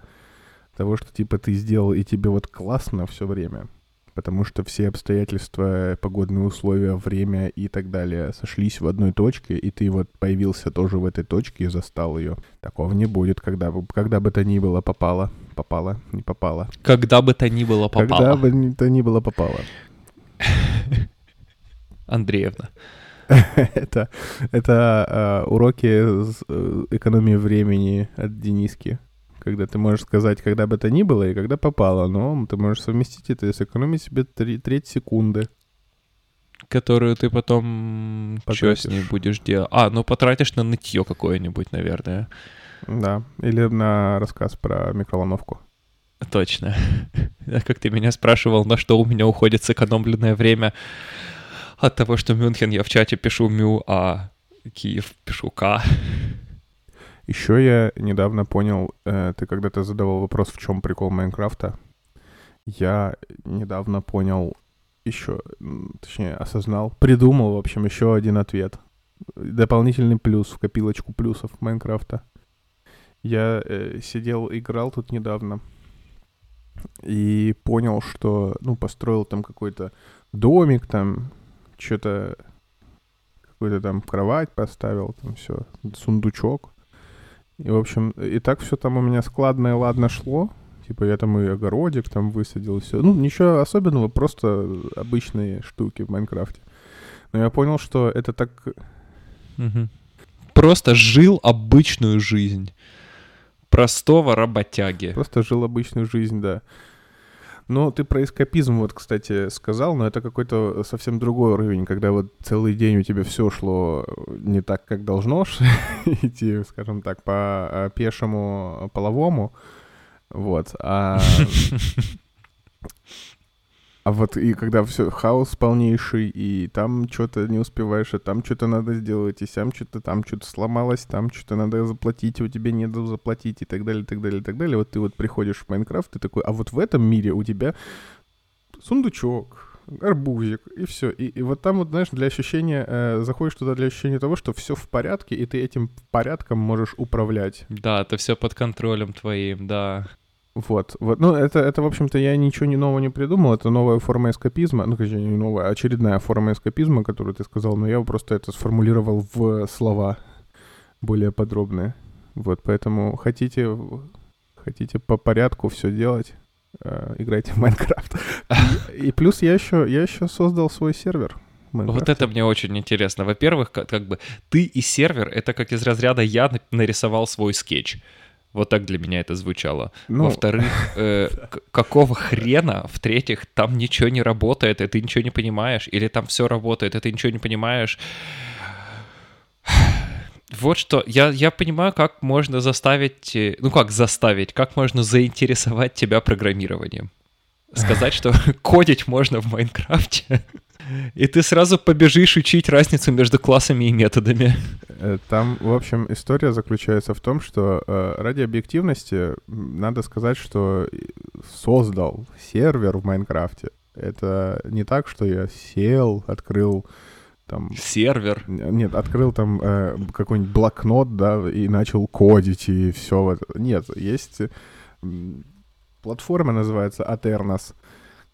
того, что типа ты сделал и тебе вот классно все время, потому что все обстоятельства, погодные условия, время и так далее сошлись в одной точке, и ты вот появился тоже в этой точке и застал ее. Такого не будет, когда, когда бы то ни было попало. Попало, не попало. Когда бы то ни было попало. Когда бы то ни было попало. Андреевна. это это э, уроки с, э, экономии времени от Дениски. Когда ты можешь сказать, когда бы то ни было и когда попало, но ты можешь совместить это и сэкономить себе три- треть секунды. Которую ты потом... Что с ней будешь делать? А, ну потратишь на нытье какое-нибудь, наверное. Да. Или на рассказ про микроволновку. Точно. Как ты меня спрашивал, на что у меня уходит сэкономленное время от того, что Мюнхен я в чате пишу Мю, а Киев пишу К. Еще я недавно понял, э, ты когда-то задавал вопрос, в чем прикол Майнкрафта. Я недавно понял еще, точнее, осознал, придумал, в общем, еще один ответ. Дополнительный плюс в копилочку плюсов Майнкрафта. Я э, сидел, играл тут недавно и понял, что, ну, построил там какой-то домик, там что-то, какую-то там кровать поставил, там все, сундучок. И, в общем, и так все там у меня складно и ладно шло. Типа я там и огородик там высадил, все. Ну, ничего особенного, просто обычные штуки в Майнкрафте. Но я понял, что это так... Мгм. Просто жил обычную жизнь. Простого работяги. Просто жил обычную жизнь, да. Но ты про эскапизм вот, кстати, сказал, но это какой-то совсем другой уровень, когда вот целый день у тебя все шло не так, как должно идти, скажем так, по а, пешему половому, вот, а... А вот и когда все хаос полнейший, и там что-то не успеваешь, а там что-то надо сделать, и сям что-то там что-то сломалось, там что-то надо заплатить, у тебя нет заплатить, и так далее, и так далее, и так далее. Вот ты вот приходишь в Майнкрафт, ты такой, а вот в этом мире у тебя сундучок, арбузик, и все. И, и вот там вот, знаешь, для ощущения, э, заходишь туда для ощущения того, что все в порядке, и ты этим порядком можешь управлять. Да, это все под контролем твоим, да. Вот, вот, ну, это, это, в общем-то, я ничего не нового не придумал, это новая форма эскапизма, ну, точнее, не новая, а очередная форма эскапизма, которую ты сказал, но я просто это сформулировал в слова более подробные. Вот, поэтому хотите, хотите по порядку все делать, э, играйте в Minecraft. И, плюс я еще, я еще создал свой сервер. Вот это мне очень интересно. Во-первых, как, как бы ты и сервер — это как из разряда «я на- нарисовал свой скетч». Вот так для меня это звучало. Ну, Во-вторых, э, какого хрена? В-третьих, там ничего не работает, и ты ничего не понимаешь. Или там все работает, и ты ничего не понимаешь. Вот что, я, я понимаю, как можно заставить, э, ну как заставить, как можно заинтересовать тебя программированием. Сказать, что кодить можно в Майнкрафте, и ты сразу побежишь учить разницу между классами и методами. Э, Там, в общем, история заключается в том, что э, ради объективности надо сказать, что и- создал сервер в Майнкрафте. Это не так, что я сел, открыл там... Сервер. Нет, открыл там э, какой-нибудь блокнот, да, и начал кодить, и все. Нет, есть платформа, называется Aternos,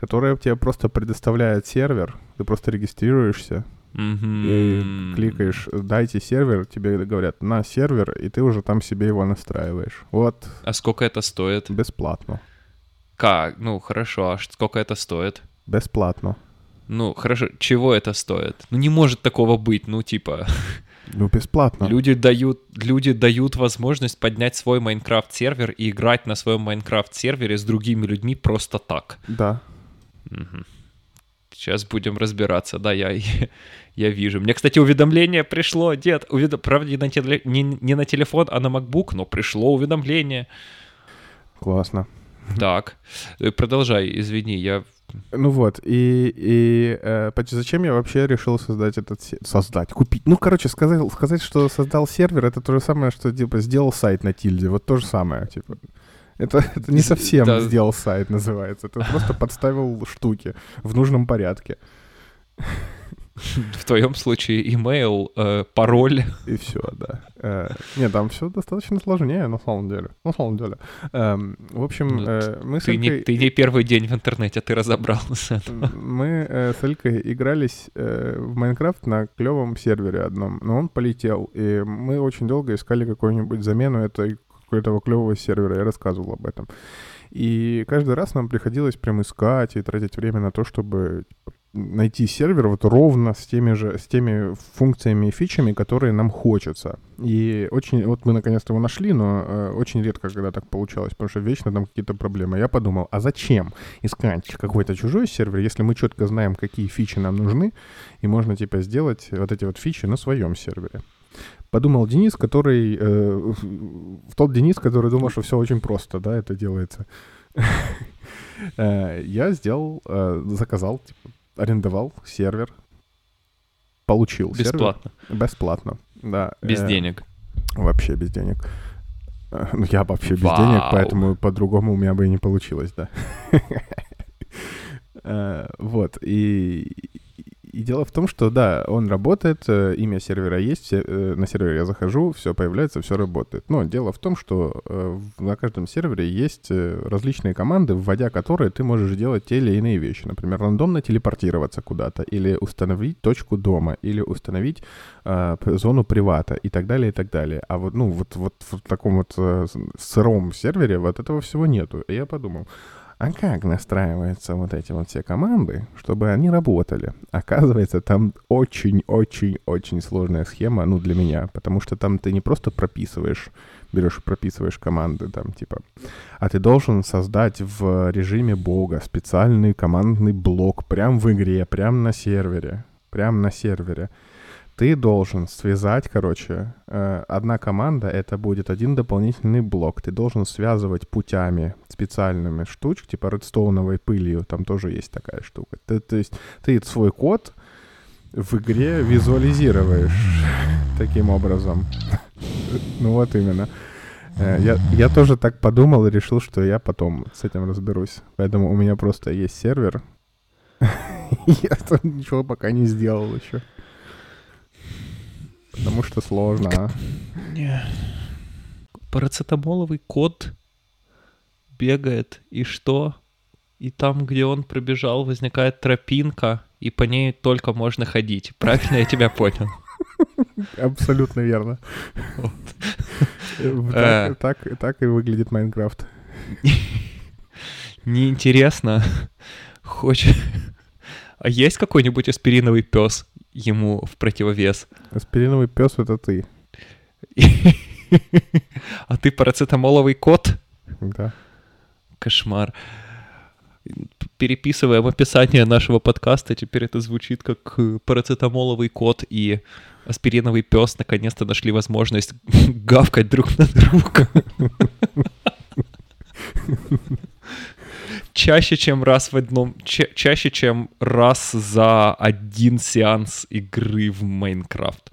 которая тебе просто предоставляет сервер, ты просто регистрируешься, и кликаешь «дайте сервер», тебе говорят «на сервер», и ты уже там себе его настраиваешь. Вот, А сколько это стоит? бесплатно. Как? Ну, хорошо, а сколько это стоит? Бесплатно. Ну, хорошо, чего это стоит? Ну, не может такого быть, ну, типа... Ну, бесплатно. Люди дают, люди дают возможность поднять свой Minecraft-сервер и играть на своем Minecraft-сервере с другими людьми просто так. Да. Мгм. Сейчас будем разбираться, да, я, я вижу. Мне, кстати, уведомление пришло, дед, увед... правда, не на, теле- не, не на телефон, а на MacBook, но пришло уведомление. Классно. Так, э, продолжай, извини, я... Ну вот, и, и э, зачем я вообще решил создать этот... се- Создать, купить. Ну, короче, сказать, сказать, что создал сервер, это то же самое, что, типа, сделал сайт на тильде. Вот то же самое, типа. Это, это не совсем Да. сделал сайт, называется. Это просто подставил штуки в нужном порядке. В твоем случае email, э, пароль. И все, да. Э, не, там все достаточно сложнее, на самом деле. На самом деле. Эм, в общем, Ну, э, мы с Ты не, Элькой- ты не первый день в интернете, ты разобрался. Мы э, с Элькой игрались э, в Майнкрафт на клевом сервере одном, но он полетел, и мы очень долго искали какую-нибудь замену этой этого клевого сервера, я рассказывал об этом. И каждый раз нам приходилось прям искать и тратить время на то, чтобы найти сервер вот ровно с теми же, с теми функциями и фичами, которые нам хочется. И очень, вот мы наконец-то его нашли, но э, очень редко, когда так получалось, потому что вечно там какие-то проблемы. Я подумал, а зачем искать какой-то чужой сервер, если мы четко знаем, какие фичи нам нужны, и можно типа сделать вот эти вот фичи на своем сервере. Подумал Денис, который... э, тот Денис, который думал, что все очень просто, да, это делается. Э, Я сделал, э, заказал, типа, арендовал сервер, получил. Бесплатно, Бесплатно, да. без Э, денег. Вообще без денег. Ну, я вообще без денег, поэтому по-другому у меня бы и не получилось, да. Вот, и, и дело в том, что, да, он работает, э, имя сервера есть, все- э, на сервер я захожу, все появляется, все работает. Но дело в том, что э, на каждом сервере есть различные команды, вводя которые ты можешь делать те или иные вещи. Например, рандомно телепортироваться куда-то, или установить точку дома, или установить э, зону привата и так далее, и так далее. А вот, ну, вот, вот в таком вот сыром сервере вот этого всего нету. И я подумал, а как настраиваются вот эти вот все команды, чтобы они работали? Оказывается, там очень-очень-очень сложная схема, ну, для меня, потому что там ты не просто прописываешь, берешь и прописываешь команды, там, типа, а ты должен создать в режиме бога специальный командный блок прям в игре, прям на сервере, прям на сервере. Ты должен связать, короче, э, одна команда, это будет один дополнительный блок. Ты должен связывать путями специальными штучек, типа редстоуновой пылью, там тоже есть такая штука. Ты, то есть ты свой код в игре визуализируешь таким образом. Ну вот именно. Э, Я, я тоже так подумал и решил, что я потом с этим разберусь. Поэтому у меня просто есть сервер. Я там ничего пока не сделал еще. Потому что сложно, а. Парацетамоловый кот бегает, и что? И там, где он пробежал, возникает тропинка, и по ней только можно ходить. Правильно я тебя понял? Абсолютно верно. Э, так и выглядит Майнкрафт. Неинтересно. Хочешь... А есть какой-нибудь аспириновый пес ему в противовес? Аспириновый пес это ты. А ты парацетамоловый кот? Да. Кошмар. Переписываем описание нашего подкаста, теперь это звучит как э, парацетамоловый кот и аспириновый пес наконец-то нашли возможность гавкать друг на друга. Чаще, чем раз в одном... ча- чаще, чем раз за один сеанс игры в Майнкрафт.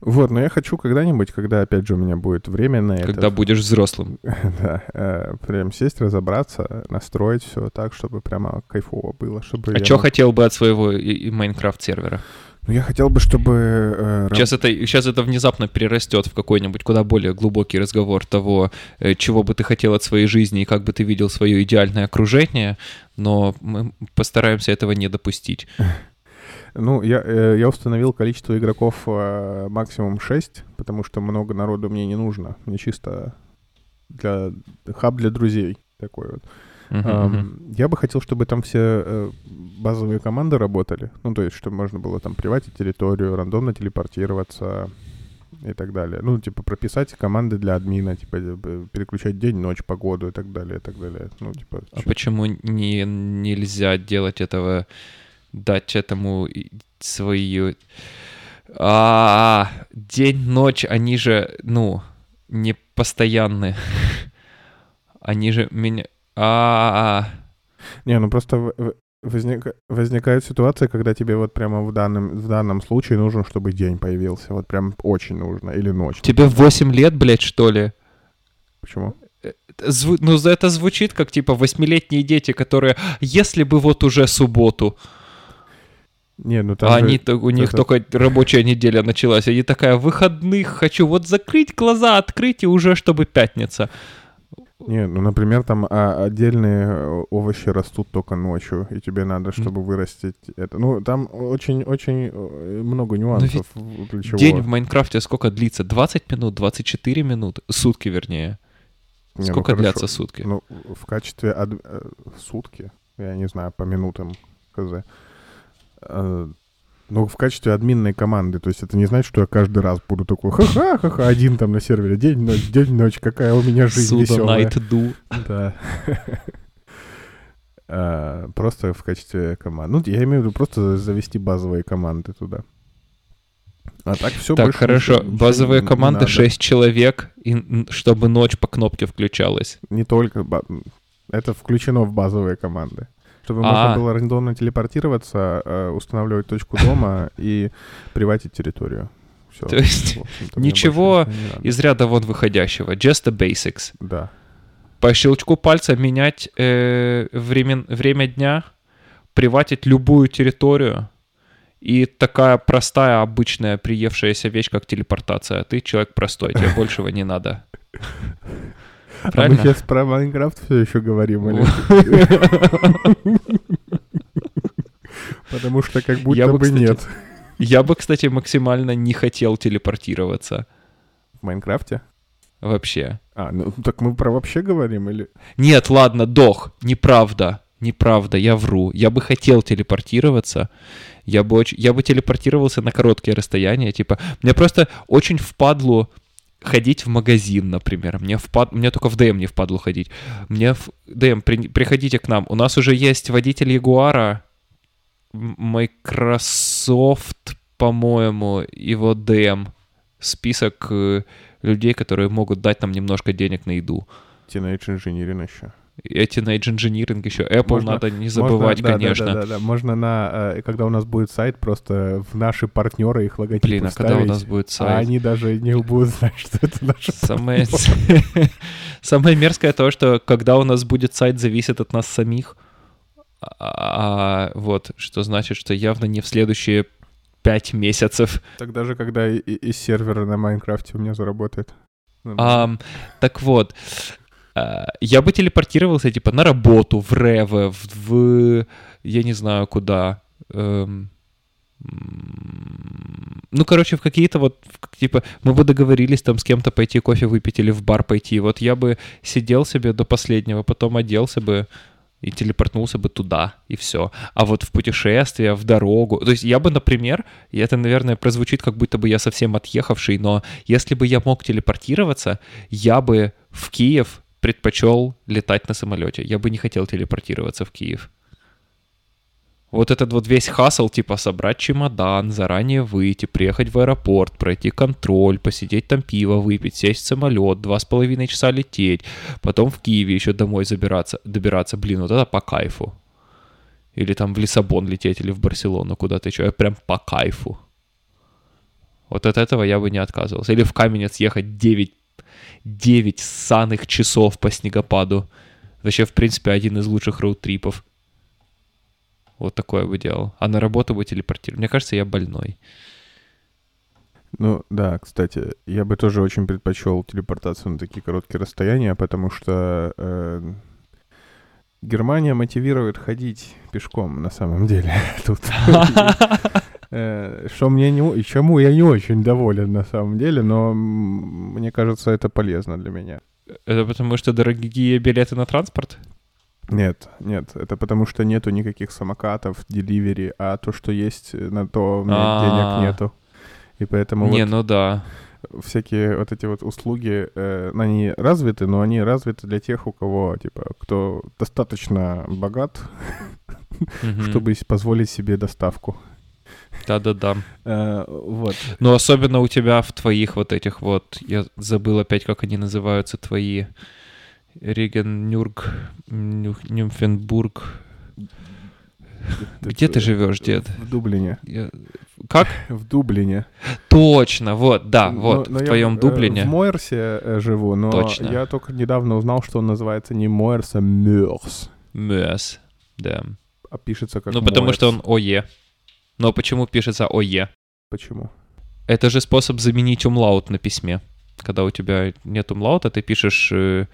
Вот, но я хочу когда-нибудь, когда опять же у меня будет время на это, Когда будешь взрослым. да, э, прям сесть, разобраться, настроить все так, чтобы прямо кайфово было, чтобы А что хотел бы от своего и- и Майнкрафт сервера? Ну, я хотел бы, чтобы... э, Сейчас это, сейчас это внезапно перерастет в какой-нибудь куда более глубокий разговор того, э, чего бы ты хотел от своей жизни и как бы ты видел свое идеальное окружение, но мы постараемся этого не допустить. Ну, я, э, я установил количество игроков э, максимум 6, потому что много народу мне не нужно. Мне чисто для хаб для друзей такой вот. Я бы хотел, чтобы там все э, базовые команды работали. Ну, то есть, чтобы можно было там приватить территорию, рандомно телепортироваться и так далее. Ну, типа, прописать команды для админа, типа, э, переключать день, ночь, погоду и так далее, и так далее. Ну, типа, А чё- почему не, нельзя делать этого, дать этому и- свои... А, день, ночь, они же, ну, не постоянны. Они же меня... А, Не, ну просто в- в- возника- возникает ситуация, когда тебе вот прямо в данном, в данном случае нужно, чтобы день появился. Вот прям очень нужно. Или ночь. тебе 8 лет, блядь, что ли? Почему? Зву- ну, за это звучит как, типа, восьмилетние дети, которые, если бы вот уже субботу, Не, ну там а же- они, у них это- только рабочая неделя началась, они такая, выходных хочу, вот закрыть глаза, открыть, и уже чтобы пятница. Не, ну, например, там а, отдельные э, овощи растут только ночью, и тебе надо, чтобы вырастить это. Ну, там очень-очень э, много нюансов. чего. День в Майнкрафте сколько длится? 20 минут, 24 минуты? Сутки, вернее. Не, ну, Сколько хорошо. длятся сутки? Ну, в качестве ад- э, сутки, я не знаю, по минутам, хз. Ну, в качестве админной команды. То есть это не значит, что я каждый раз буду такой ха-ха, ха-ха, один там на сервере. День, ночь, день, ночь, какая у меня жизнь Суда веселая. Да. А, Просто в качестве команд. Ну, я имею в виду просто завести базовые команды туда. А так все Так, хорошо. Базовые команды 6 человек, и, чтобы ночь по кнопке включалась. Не только... Это включено в базовые команды. Чтобы А. можно было рандомно телепортироваться, э, устанавливать точку дома и приватить территорию. Все. То есть ничего Из ряда вон выходящего. Just the basics. Да. По щелчку пальца менять э, времен- время дня, приватить любую территорию. И такая простая, обычная, приевшаяся вещь, как телепортация. Ты человек простой, тебе большего не надо. А мы сейчас про Майнкрафт все еще говорим, или? Потому что как будто Я бы, бы кстати, нет. Я бы, кстати, максимально не хотел телепортироваться. В Майнкрафте? Вообще. А, ну так мы про вообще говорим, или... Нет, ладно, doch, неправда. Неправда, я вру. Я бы хотел телепортироваться. Я бы, очень, я бы телепортировался на короткие расстояния. Типа, мне просто очень впадло ходить в магазин, например. Мне, впад... мне только в dm не впадло ходить. Мне в dm, при- приходите к нам. У нас уже есть водитель Ягуара, Microsoft, по-моему, его dm. Список э, людей, которые могут дать нам немножко денег на еду. Teenage Engineering еще. Эти Teenage Engineering еще. Apple Можно- надо не забывать, Можно- да, конечно. Да, да, да, да. Можно на, э, когда у нас будет сайт, просто в наши партнеры их логотипы Блин, а когда у вставить, нас будет А сайт? они даже не будут знать, что это наши Самое... Самое мерзкое то, что когда у нас будет сайт, зависит от нас самих. А, вот, что значит, что явно не в следующие пять месяцев. Так даже когда и- и- из сервера на Майнкрафте у меня заработает. Ам, так вот, а, я бы телепортировался, типа, на работу, в Реве, в, я не знаю куда. эм, ну, короче, в какие-то вот, типа, мы бы договорились там с кем-то пойти кофе выпить или в бар пойти. Вот я бы сидел себе до последнего, потом оделся бы и телепортнулся бы туда, и все. А вот в путешествие, в дорогу... То есть я бы, например, и это, наверное, прозвучит, как будто бы я совсем отъехавший, но если бы я мог телепортироваться, я бы в Киев предпочел летать на самолете. Я бы не хотел телепортироваться в Киев. Вот этот вот весь хасл, типа собрать чемодан, заранее выйти, приехать в аэропорт, пройти контроль, посидеть там пиво выпить, сесть в самолет, два с половиной часа лететь, потом в Киеве еще домой забираться, добираться, блин, вот это по кайфу. Или там в Лиссабон лететь, или в Барселону куда-то еще, прям по кайфу. Вот от этого я бы не отказывался. Или в Каменец ехать 9, 9 ссаных часов по снегопаду. Вообще, в принципе, один из лучших роуд-трипов. Вот такое бы делал. А на работу бы телепортировал. Мне кажется, я больной. Ну да, кстати, я бы тоже очень предпочел телепортацию на такие короткие расстояния, потому что э, Германия мотивирует ходить пешком на самом деле тут. Э, Что мне не, чему я не очень доволен на самом деле, но мне кажется, это полезно для меня. Это потому что дорогие билеты на транспорт? Нет, нет, это потому что нету никаких самокатов, деливери, а то, что есть, на то А. денег нету. И поэтому Не, вот ну да. всякие вот эти вот услуги, э, они развиты, но они развиты для тех, у кого, типа, кто достаточно богат, чтобы позволить себе доставку. Да-да-да. Э, вот. Но особенно у тебя в твоих вот этих вот, я забыл опять, как они называются, твои Реген, Нюрк, Нюх- Нюмфенбург. Где ты живешь, дед? В Дублине. Я- Как? В Дублине. Точно, вот, да, Но- вот, но в я, твоем э, Дублине. В Мойерсе э, живу, но Точно. я только недавно узнал, что он называется не Мойерс, а Мёрс. Мёс, да. А пишется как Ну, потому что он Мойерс. ОЕ. Но почему пишется ОЕ? Почему? Это же способ заменить умлаут на письме. Когда у тебя нет умлаута, ты пишешь э,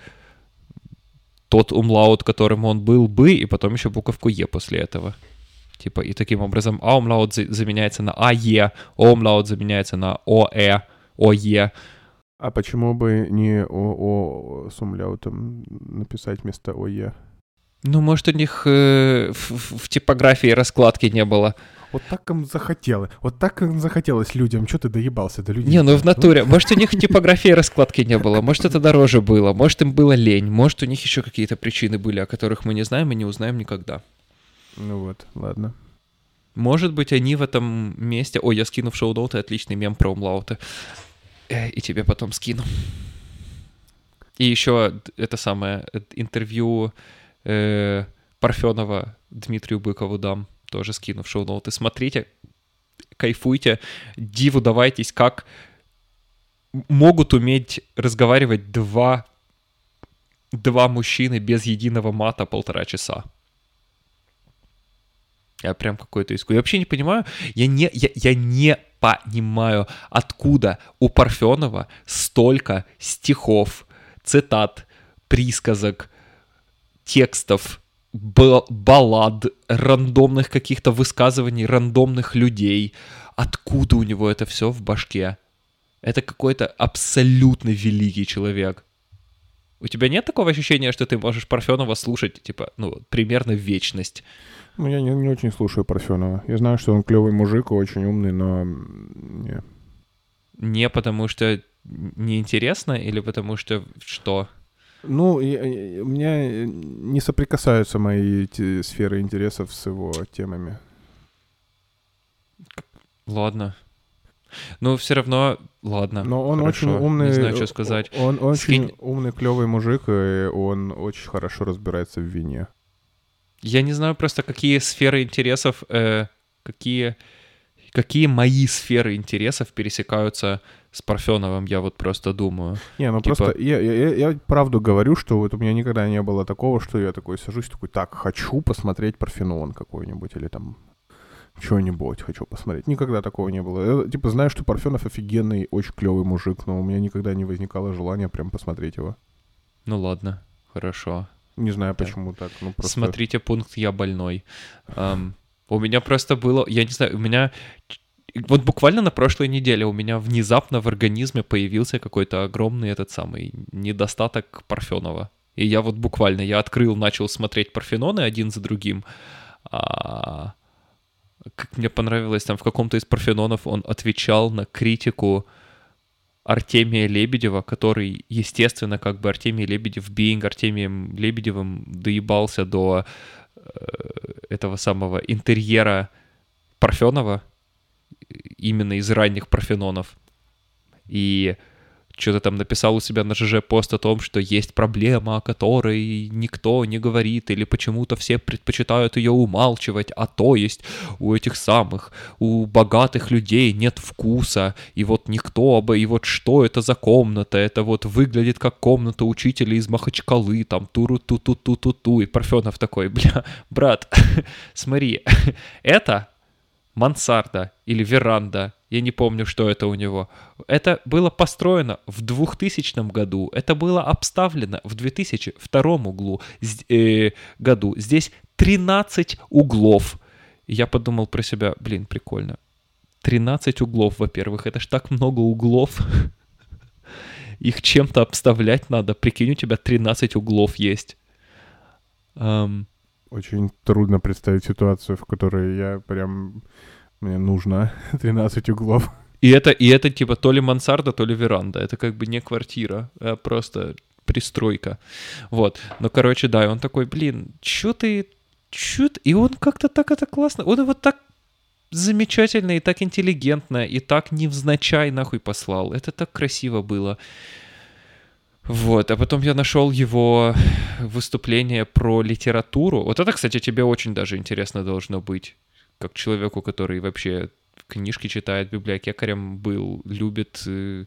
тот умлаут, которым он был бы, и потом еще буковку Е после этого. Типа, и таким образом А умлаут за- заменяется на АЕ, О умлаут заменяется на ОЭ, ОЕ. А почему бы не о, о с умляутом написать вместо ОЕ? Ну, может, у них э, в- в типографии раскладки не было. Вот так им захотелось. Вот так им захотелось людям. Что ты доебался до людей? Не, ну в натуре. Может, у них типографии раскладки не было, может, это дороже было, может, им было лень, может, у них еще какие-то причины были, о которых мы не знаем и не узнаем никогда. Ну вот, ладно. Может быть, они в этом месте... Ой, я скину в шоу-ноуты отличный мем про умлауты. Э, И тебе потом скину. И еще это самое э, интервью э, Парфенова Дмитрию Быкову дам. Тоже скину в шоу-ноуты. Смотрите, кайфуйте, диву давайтесь, как могут уметь разговаривать два, два мужчины без единого мата полтора часа. Я прям какой-то иску. Я вообще не понимаю, я не, я, я не понимаю, откуда у Парфенова столько стихов, цитат, присказок, текстов, баллад, рандомных каких-то высказываний рандомных людей. Откуда у него это все в башке? Это какой-то абсолютно великий человек. У тебя нет такого ощущения, что ты можешь Парфенова слушать, типа, ну, примерно вечность? Ну, я не, не очень слушаю Парфенова. Я знаю, что он клевый мужик, очень умный, но... Не. Не потому что неинтересно или потому что что? Ну, я- я- у меня э, не соприкасаются мои эти сферы интересов с его темами. Ладно. Ну, все равно, ладно. Но он хорошо, очень умный. Не знаю, что э, сказать. Он очень Скинь- умный, клевый мужик, и он очень хорошо разбирается в вине. Я не знаю просто, какие сферы интересов, э, какие, какие мои сферы интересов пересекаются с Парфеновым, я вот просто думаю. Не, ну Типа- просто я, я, я- я правду говорю, что вот у меня никогда не было такого, что я такой сажусь, такой, так, хочу посмотреть Парфенон какой-нибудь, или там что-нибудь хочу посмотреть. Никогда такого не было. Я, типа, знаю, что Парфенов офигенный, очень клевый мужик, но у меня никогда не возникало желания прям посмотреть его. Ну ладно, хорошо. Не знаю, Да. почему так. Ну, просто... Смотрите пункт «Я больной». Ам, у меня просто было, я не знаю, у меня... Вот буквально на прошлой неделе у меня внезапно в организме появился какой-то огромный этот самый недостаток Парфенова. И я вот буквально, я открыл, начал смотреть Парфеноны один за другим. А, как мне понравилось, там в каком-то из Парфенонов он отвечал на критику Артемия Лебедева, который, естественно, как бы Артемий Лебедев, being Артемием Лебедевым, доебался до э, этого самого интерьера Парфенова, именно из ранних Парфенонов. И что-то там написал у себя на ЖЖ пост о том, что есть проблема, о которой никто не говорит, или почему-то все предпочитают ее умалчивать, а то есть у этих самых, у богатых людей нет вкуса, и вот никто бы, и вот что это за комната, это вот выглядит как комната учителя из Махачкалы, там туру-ту-ту-ту-ту-ту, и Парфенов такой, бля, брат, смотри, это мансарда или веранда, я не помню, что это у него. Это было построено в 2000 году, это было обставлено в 2002 углу, э, году. Здесь 13 углов. Я подумал про себя, блин, прикольно. 13 углов, во-первых, это ж так много углов. Их чем-то обставлять надо. Прикинь, у тебя 13 углов есть. Очень трудно представить ситуацию, в которой я прям... Мне нужно 13 углов. И это, и это типа то ли мансарда, то ли веранда. Это как бы не квартира, а просто пристройка. Вот. Но, короче, да, и он такой, блин, чё ты... Чё ты... И он как-то так это классно... Он его так замечательно и так интеллигентно, и так невзначай нахуй послал. Это так красиво было. Вот, а потом я нашел его выступление про литературу. Вот это, кстати, тебе очень даже интересно должно быть, как человеку, который вообще книжки читает, библиотекарем был, любит э,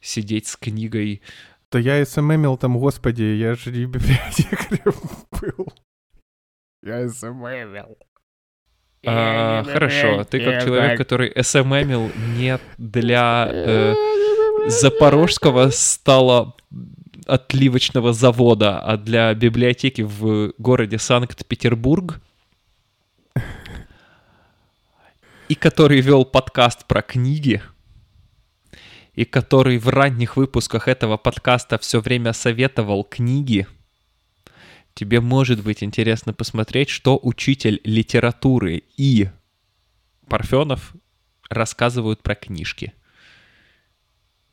сидеть с книгой. Да я СММил там, господи, я же не библиотекарем был. Я СММил. А, хорошо, ты как человек, который СММил не для э, запорожского стало отливочного завода, а для библиотеки в городе Санкт-Петербург, и который вел подкаст про книги, и который в ранних выпусках этого подкаста все время советовал книги, тебе может быть интересно посмотреть, что учитель литературы и Парфенов рассказывают про книжки.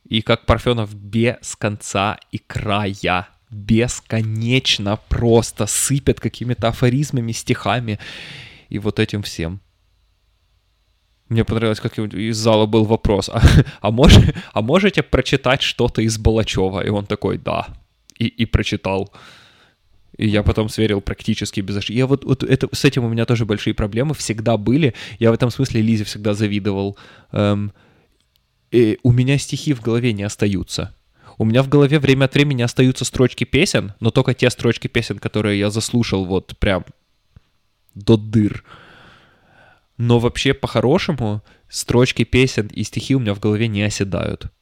И как Парфенов без конца и края бесконечно просто сыпят какими-то афоризмами, стихами и вот этим всем. Мне понравилось, как из зала был вопрос, а, а, мож, а можете прочитать что-то из Балачева? И он такой, да. И, и прочитал. И я потом сверил практически без ошибок. Я вот, вот это, с этим у меня тоже большие проблемы всегда были. Я в этом смысле Лизе всегда завидовал. Эм, и у меня стихи в голове не остаются. У меня в голове время от времени остаются строчки песен, но только те строчки песен, которые я заслушал вот прям до дыр. Но вообще, по-хорошему, строчки песен и стихи у меня в голове не оседают.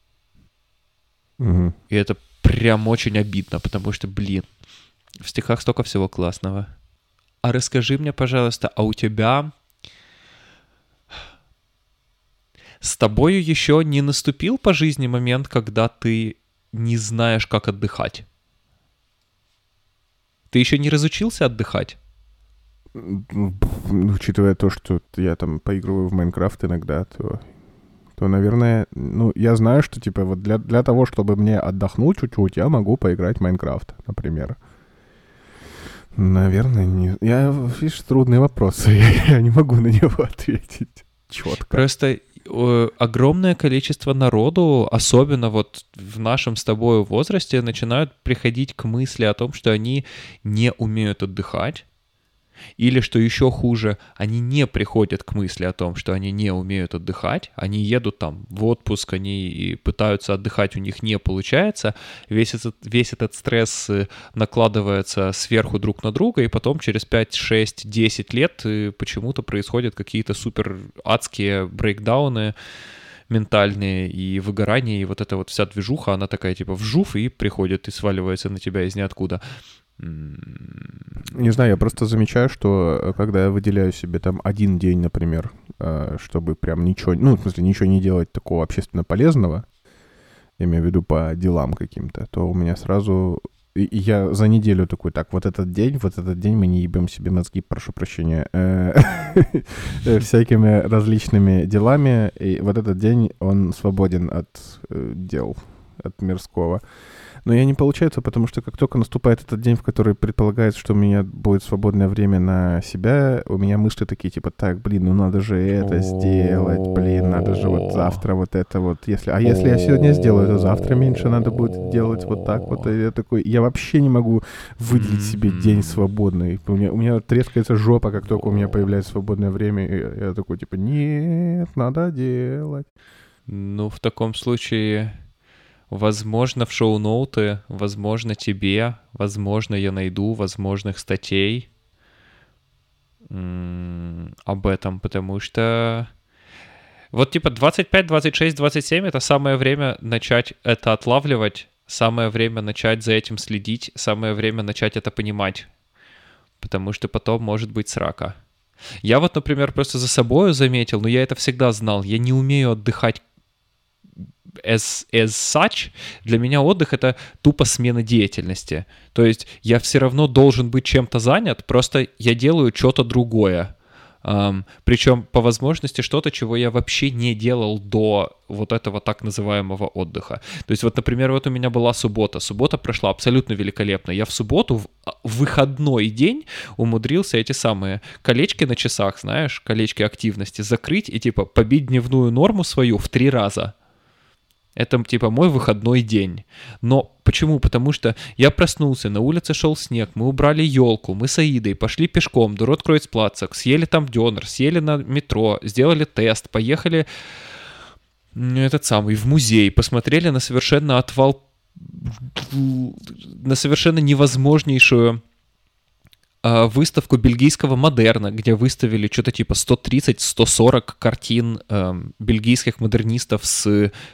Мгм. И это прям очень обидно, потому что, блин, в стихах столько всего классного. А расскажи мне, пожалуйста, а у тебя с тобою еще не наступил по жизни момент, когда ты не знаешь, как отдыхать? Ты еще не разучился отдыхать? Учитывая то, что я там поигрываю в Майнкрафт иногда, то, то, наверное, ну, я знаю, что, типа, вот для, для того, чтобы мне отдохнуть чуть-чуть, я могу поиграть в Майнкрафт, например. Наверное, не... Я, видишь, трудный вопрос. Я, я не могу на него ответить четко. Просто э, огромное количество народу, особенно вот в нашем с тобой возрасте, начинают приходить к мысли о том, что они не умеют отдыхать. Или, что еще хуже, они не приходят к мысли о том, что они не умеют отдыхать. Они едут там в отпуск, они пытаются отдыхать, у них не получается. Весь этот, весь этот стресс э, накладывается сверху друг на друга, и потом через 5, 6, 10 лет э, почему-то происходят какие-то супер адские брейкдауны ментальные и выгорание, и вот эта вот вся движуха, она такая типа вжув и приходит и сваливается на тебя из ниоткуда. Не знаю, я просто замечаю, что э, когда я выделяю себе там один день, например, э, чтобы прям ничего, ну, в смысле, ничего не делать такого общественно полезного, я имею в виду по делам каким-то, то у меня сразу... И я за неделю такой, так, вот этот день, вот этот день мы не ебем себе мозги, прошу прощения, э, всякими различными делами, и вот этот день, он свободен от дел, от мирского. Но я не получается, потому что как только наступает этот день, в который предполагается, что у меня будет свободное время на себя, у меня мысли такие, типа, так, блин, ну надо же это сделать, блин, надо же вот завтра вот это вот. Если, а если я сегодня сделаю, то завтра меньше надо будет делать вот так вот. И я такой, я вообще не могу выделить себе день свободный. У меня, у меня трескается жопа, как только у меня появляется свободное время. И я такой, типа, нет, надо делать. Ну, в таком случае, возможно, в шоу-ноуты, возможно, тебе, возможно, я найду возможных статей об этом, потому что вот типа 25, 26, 27 — это самое время начать это отлавливать, самое время начать за этим следить, самое время начать это понимать, потому что потом может быть срака. Я вот, например, просто за собой заметил, но я это всегда знал, я не умею отдыхать as, as such, для меня отдых — это тупо смена деятельности. То есть я все равно должен быть чем-то занят, просто я делаю что-то другое. Um, причем по возможности что-то, чего я вообще не делал до вот этого так называемого отдыха. То есть вот, например, вот у меня была суббота. Суббота прошла абсолютно великолепно. Я в субботу, в а, выходной день, умудрился эти самые колечки на часах, знаешь, колечки активности, закрыть и типа побить дневную норму свою в три раза. Это типа мой выходной день. Но почему? Потому что я проснулся, на улице шел снег, мы убрали елку, мы с Аидой пошли пешком до Роткройцплаца, съели там дёнер, съели на метро, сделали тест, поехали этот самый в музей, посмотрели на совершенно отвал на совершенно невозможнейшую выставку бельгийского модерна, где выставили что-то типа 130-140 картин э, бельгийских модернистов с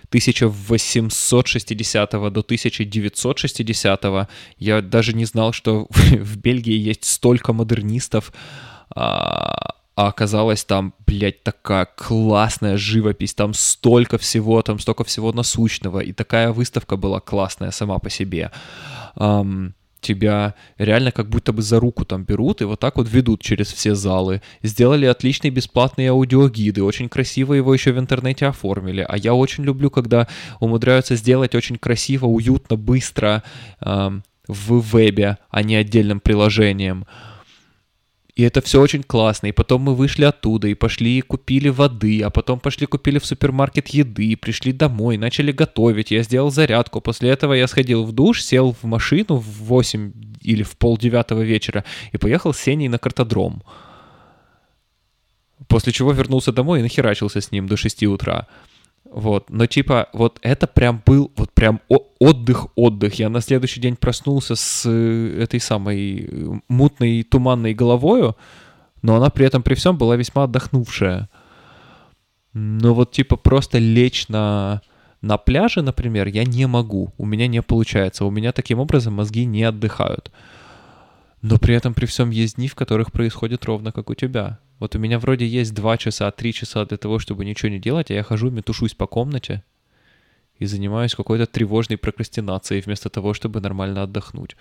1860 до 1960. Я даже не знал, что в Бельгии есть столько модернистов. А, а оказалось там, блядь, такая классная живопись, там столько всего, там столько всего насущного, и такая выставка была классная сама по себе. Тебя реально как будто бы за руку там берут и вот так вот ведут через все залы. Сделали отличные бесплатные аудиогиды, очень красиво его еще в интернете оформили. А я очень люблю, когда умудряются сделать очень красиво, уютно, быстро э, в вебе, а не отдельным приложением. И это все очень классно. И потом мы вышли оттуда и пошли и купили воды, а потом пошли купили в супермаркет еды, пришли домой, начали готовить. Я сделал зарядку. После этого я сходил в душ, сел в машину в 8 или в полдевятого вечера и поехал с Сеней на картодром. После чего вернулся домой и нахерачился с ним до 6 утра. Вот, но типа вот это прям был вот прям отдых-отдых. Я на следующий день проснулся с э, этой самой э, мутной туманной головою, но она при этом при всем была весьма отдохнувшая. Но вот типа просто лечь на, на пляже, например, я не могу. У меня не получается. У меня таким образом мозги не отдыхают. Но при этом при всем есть дни, в которых происходит ровно как у тебя. Вот у меня вроде есть 2 часа, 3 часа для того, чтобы ничего не делать, а я хожу, метушусь по комнате и занимаюсь какой-то тревожной прокрастинацией вместо того, чтобы нормально отдохнуть.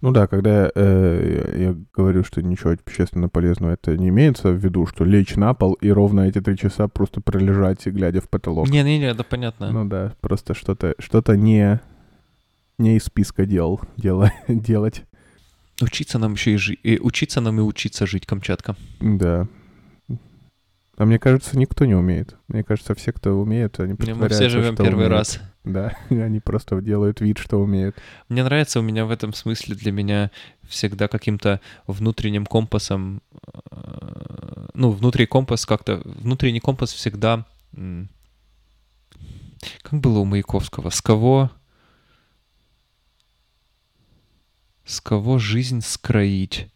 Ну да, когда э, я говорю, что ничего общественно полезного, это не имеется в виду, что лечь на пол и ровно эти три часа просто пролежать, глядя в потолок. Не-не-не, это понятно. Ну да, просто что-то что не, не из списка дел, дела, делать. Учиться нам еще и жить. И учиться нам и учиться жить, Камчатка. Да. А мне кажется, никто не умеет. Мне кажется, все, кто умеет, они Мы все живем первый умеют. раз. Да, они просто делают вид, что умеют. Мне нравится, у меня в этом смысле для меня всегда каким-то внутренним компасом, э, ну, внутренний компас как-то, внутренний компас всегда, как было у Маяковского, с кого С кого жизнь скроить?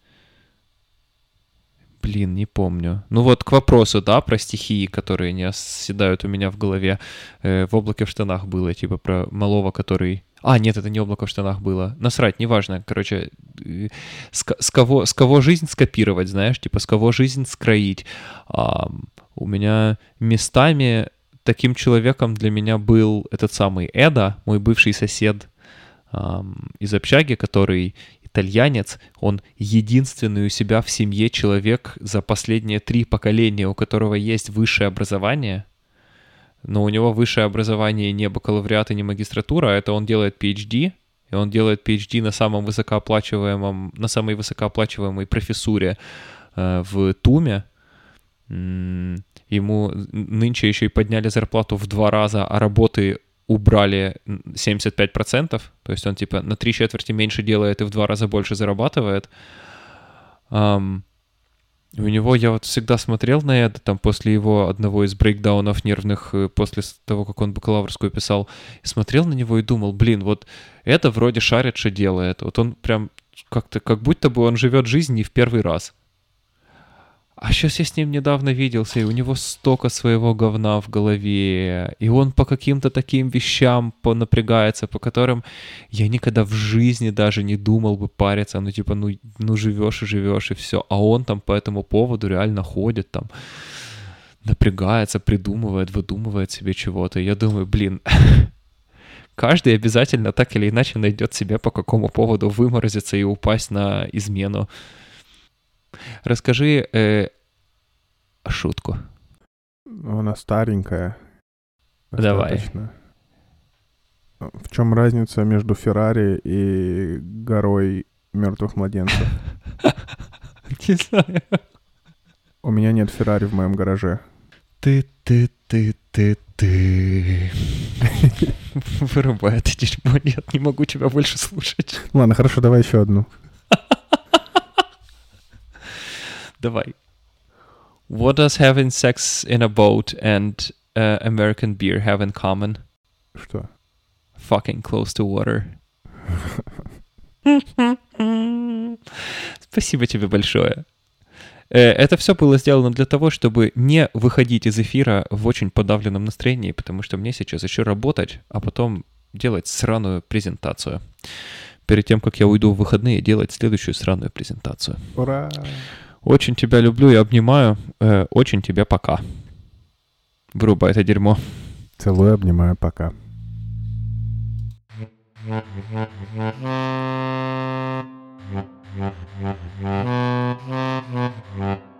Блин, не помню. Ну вот к вопросу, да, про стихии, которые не оседают у меня в голове. Э, в облаке в штанах было, типа про малого, который... А, нет, это не облако в штанах было. Насрать, неважно. Короче, э, с, с, кого, с кого жизнь скопировать, знаешь, типа с кого жизнь скроить. А, у меня местами таким человеком для меня был этот самый Эда, мой бывший сосед из общаги, который итальянец, он единственный у себя в семье человек за последние три поколения, у которого есть высшее образование, но у него высшее образование не бакалавриат и не магистратура, а это он делает PhD, и он делает PhD на самом высокооплачиваемом, на самой высокооплачиваемой профессуре э, в Туме. Ему нынче еще и подняли зарплату в два раза, а работы убрали 75%, то есть он типа на три четверти меньше делает и в два раза больше зарабатывает. Um, у него я вот всегда смотрел на это, там, после его одного из брейкдаунов нервных, э, после того, как он бакалаврскую писал, смотрел на него и думал, блин, вот это вроде шарит, что делает. Вот он прям как-то, как будто бы он живет жизнь не в первый раз. А сейчас я с ним недавно виделся, и у него столько своего говна в голове, и он по каким-то таким вещам понапрягается, по которым я никогда в жизни даже не думал бы париться, ну типа, ну, ну живешь и живешь, и все, а он там по этому поводу реально ходит там. напрягается, придумывает, выдумывает себе чего-то. Я думаю, блин, каждый обязательно так или иначе найдет себе по какому поводу выморозиться и упасть на измену. Расскажи э, шутку. Она старенькая. Давай. достаточно. В чем разница между Феррари и горой мертвых младенцев? Не знаю. У меня нет Феррари в моем гараже. Ты, ты, ты, ты, ты. Вырубай это дерьмо. Нет, не могу тебя больше слушать. Ладно, хорошо, давай еще одну. Давай. What does having sex in a boat and uh, American beer have in common? Что? Fucking close to water. Спасибо тебе большое. Э, Это все было сделано для того, чтобы не выходить из эфира в очень подавленном настроении, потому что мне сейчас еще работать, а потом делать сраную презентацию. Перед тем, как я уйду в выходные, делать следующую сраную презентацию. Ура! Очень тебя люблю и обнимаю. Э, очень тебя пока. Врубай это дерьмо. Целую, обнимаю, пока. Mm-hmm.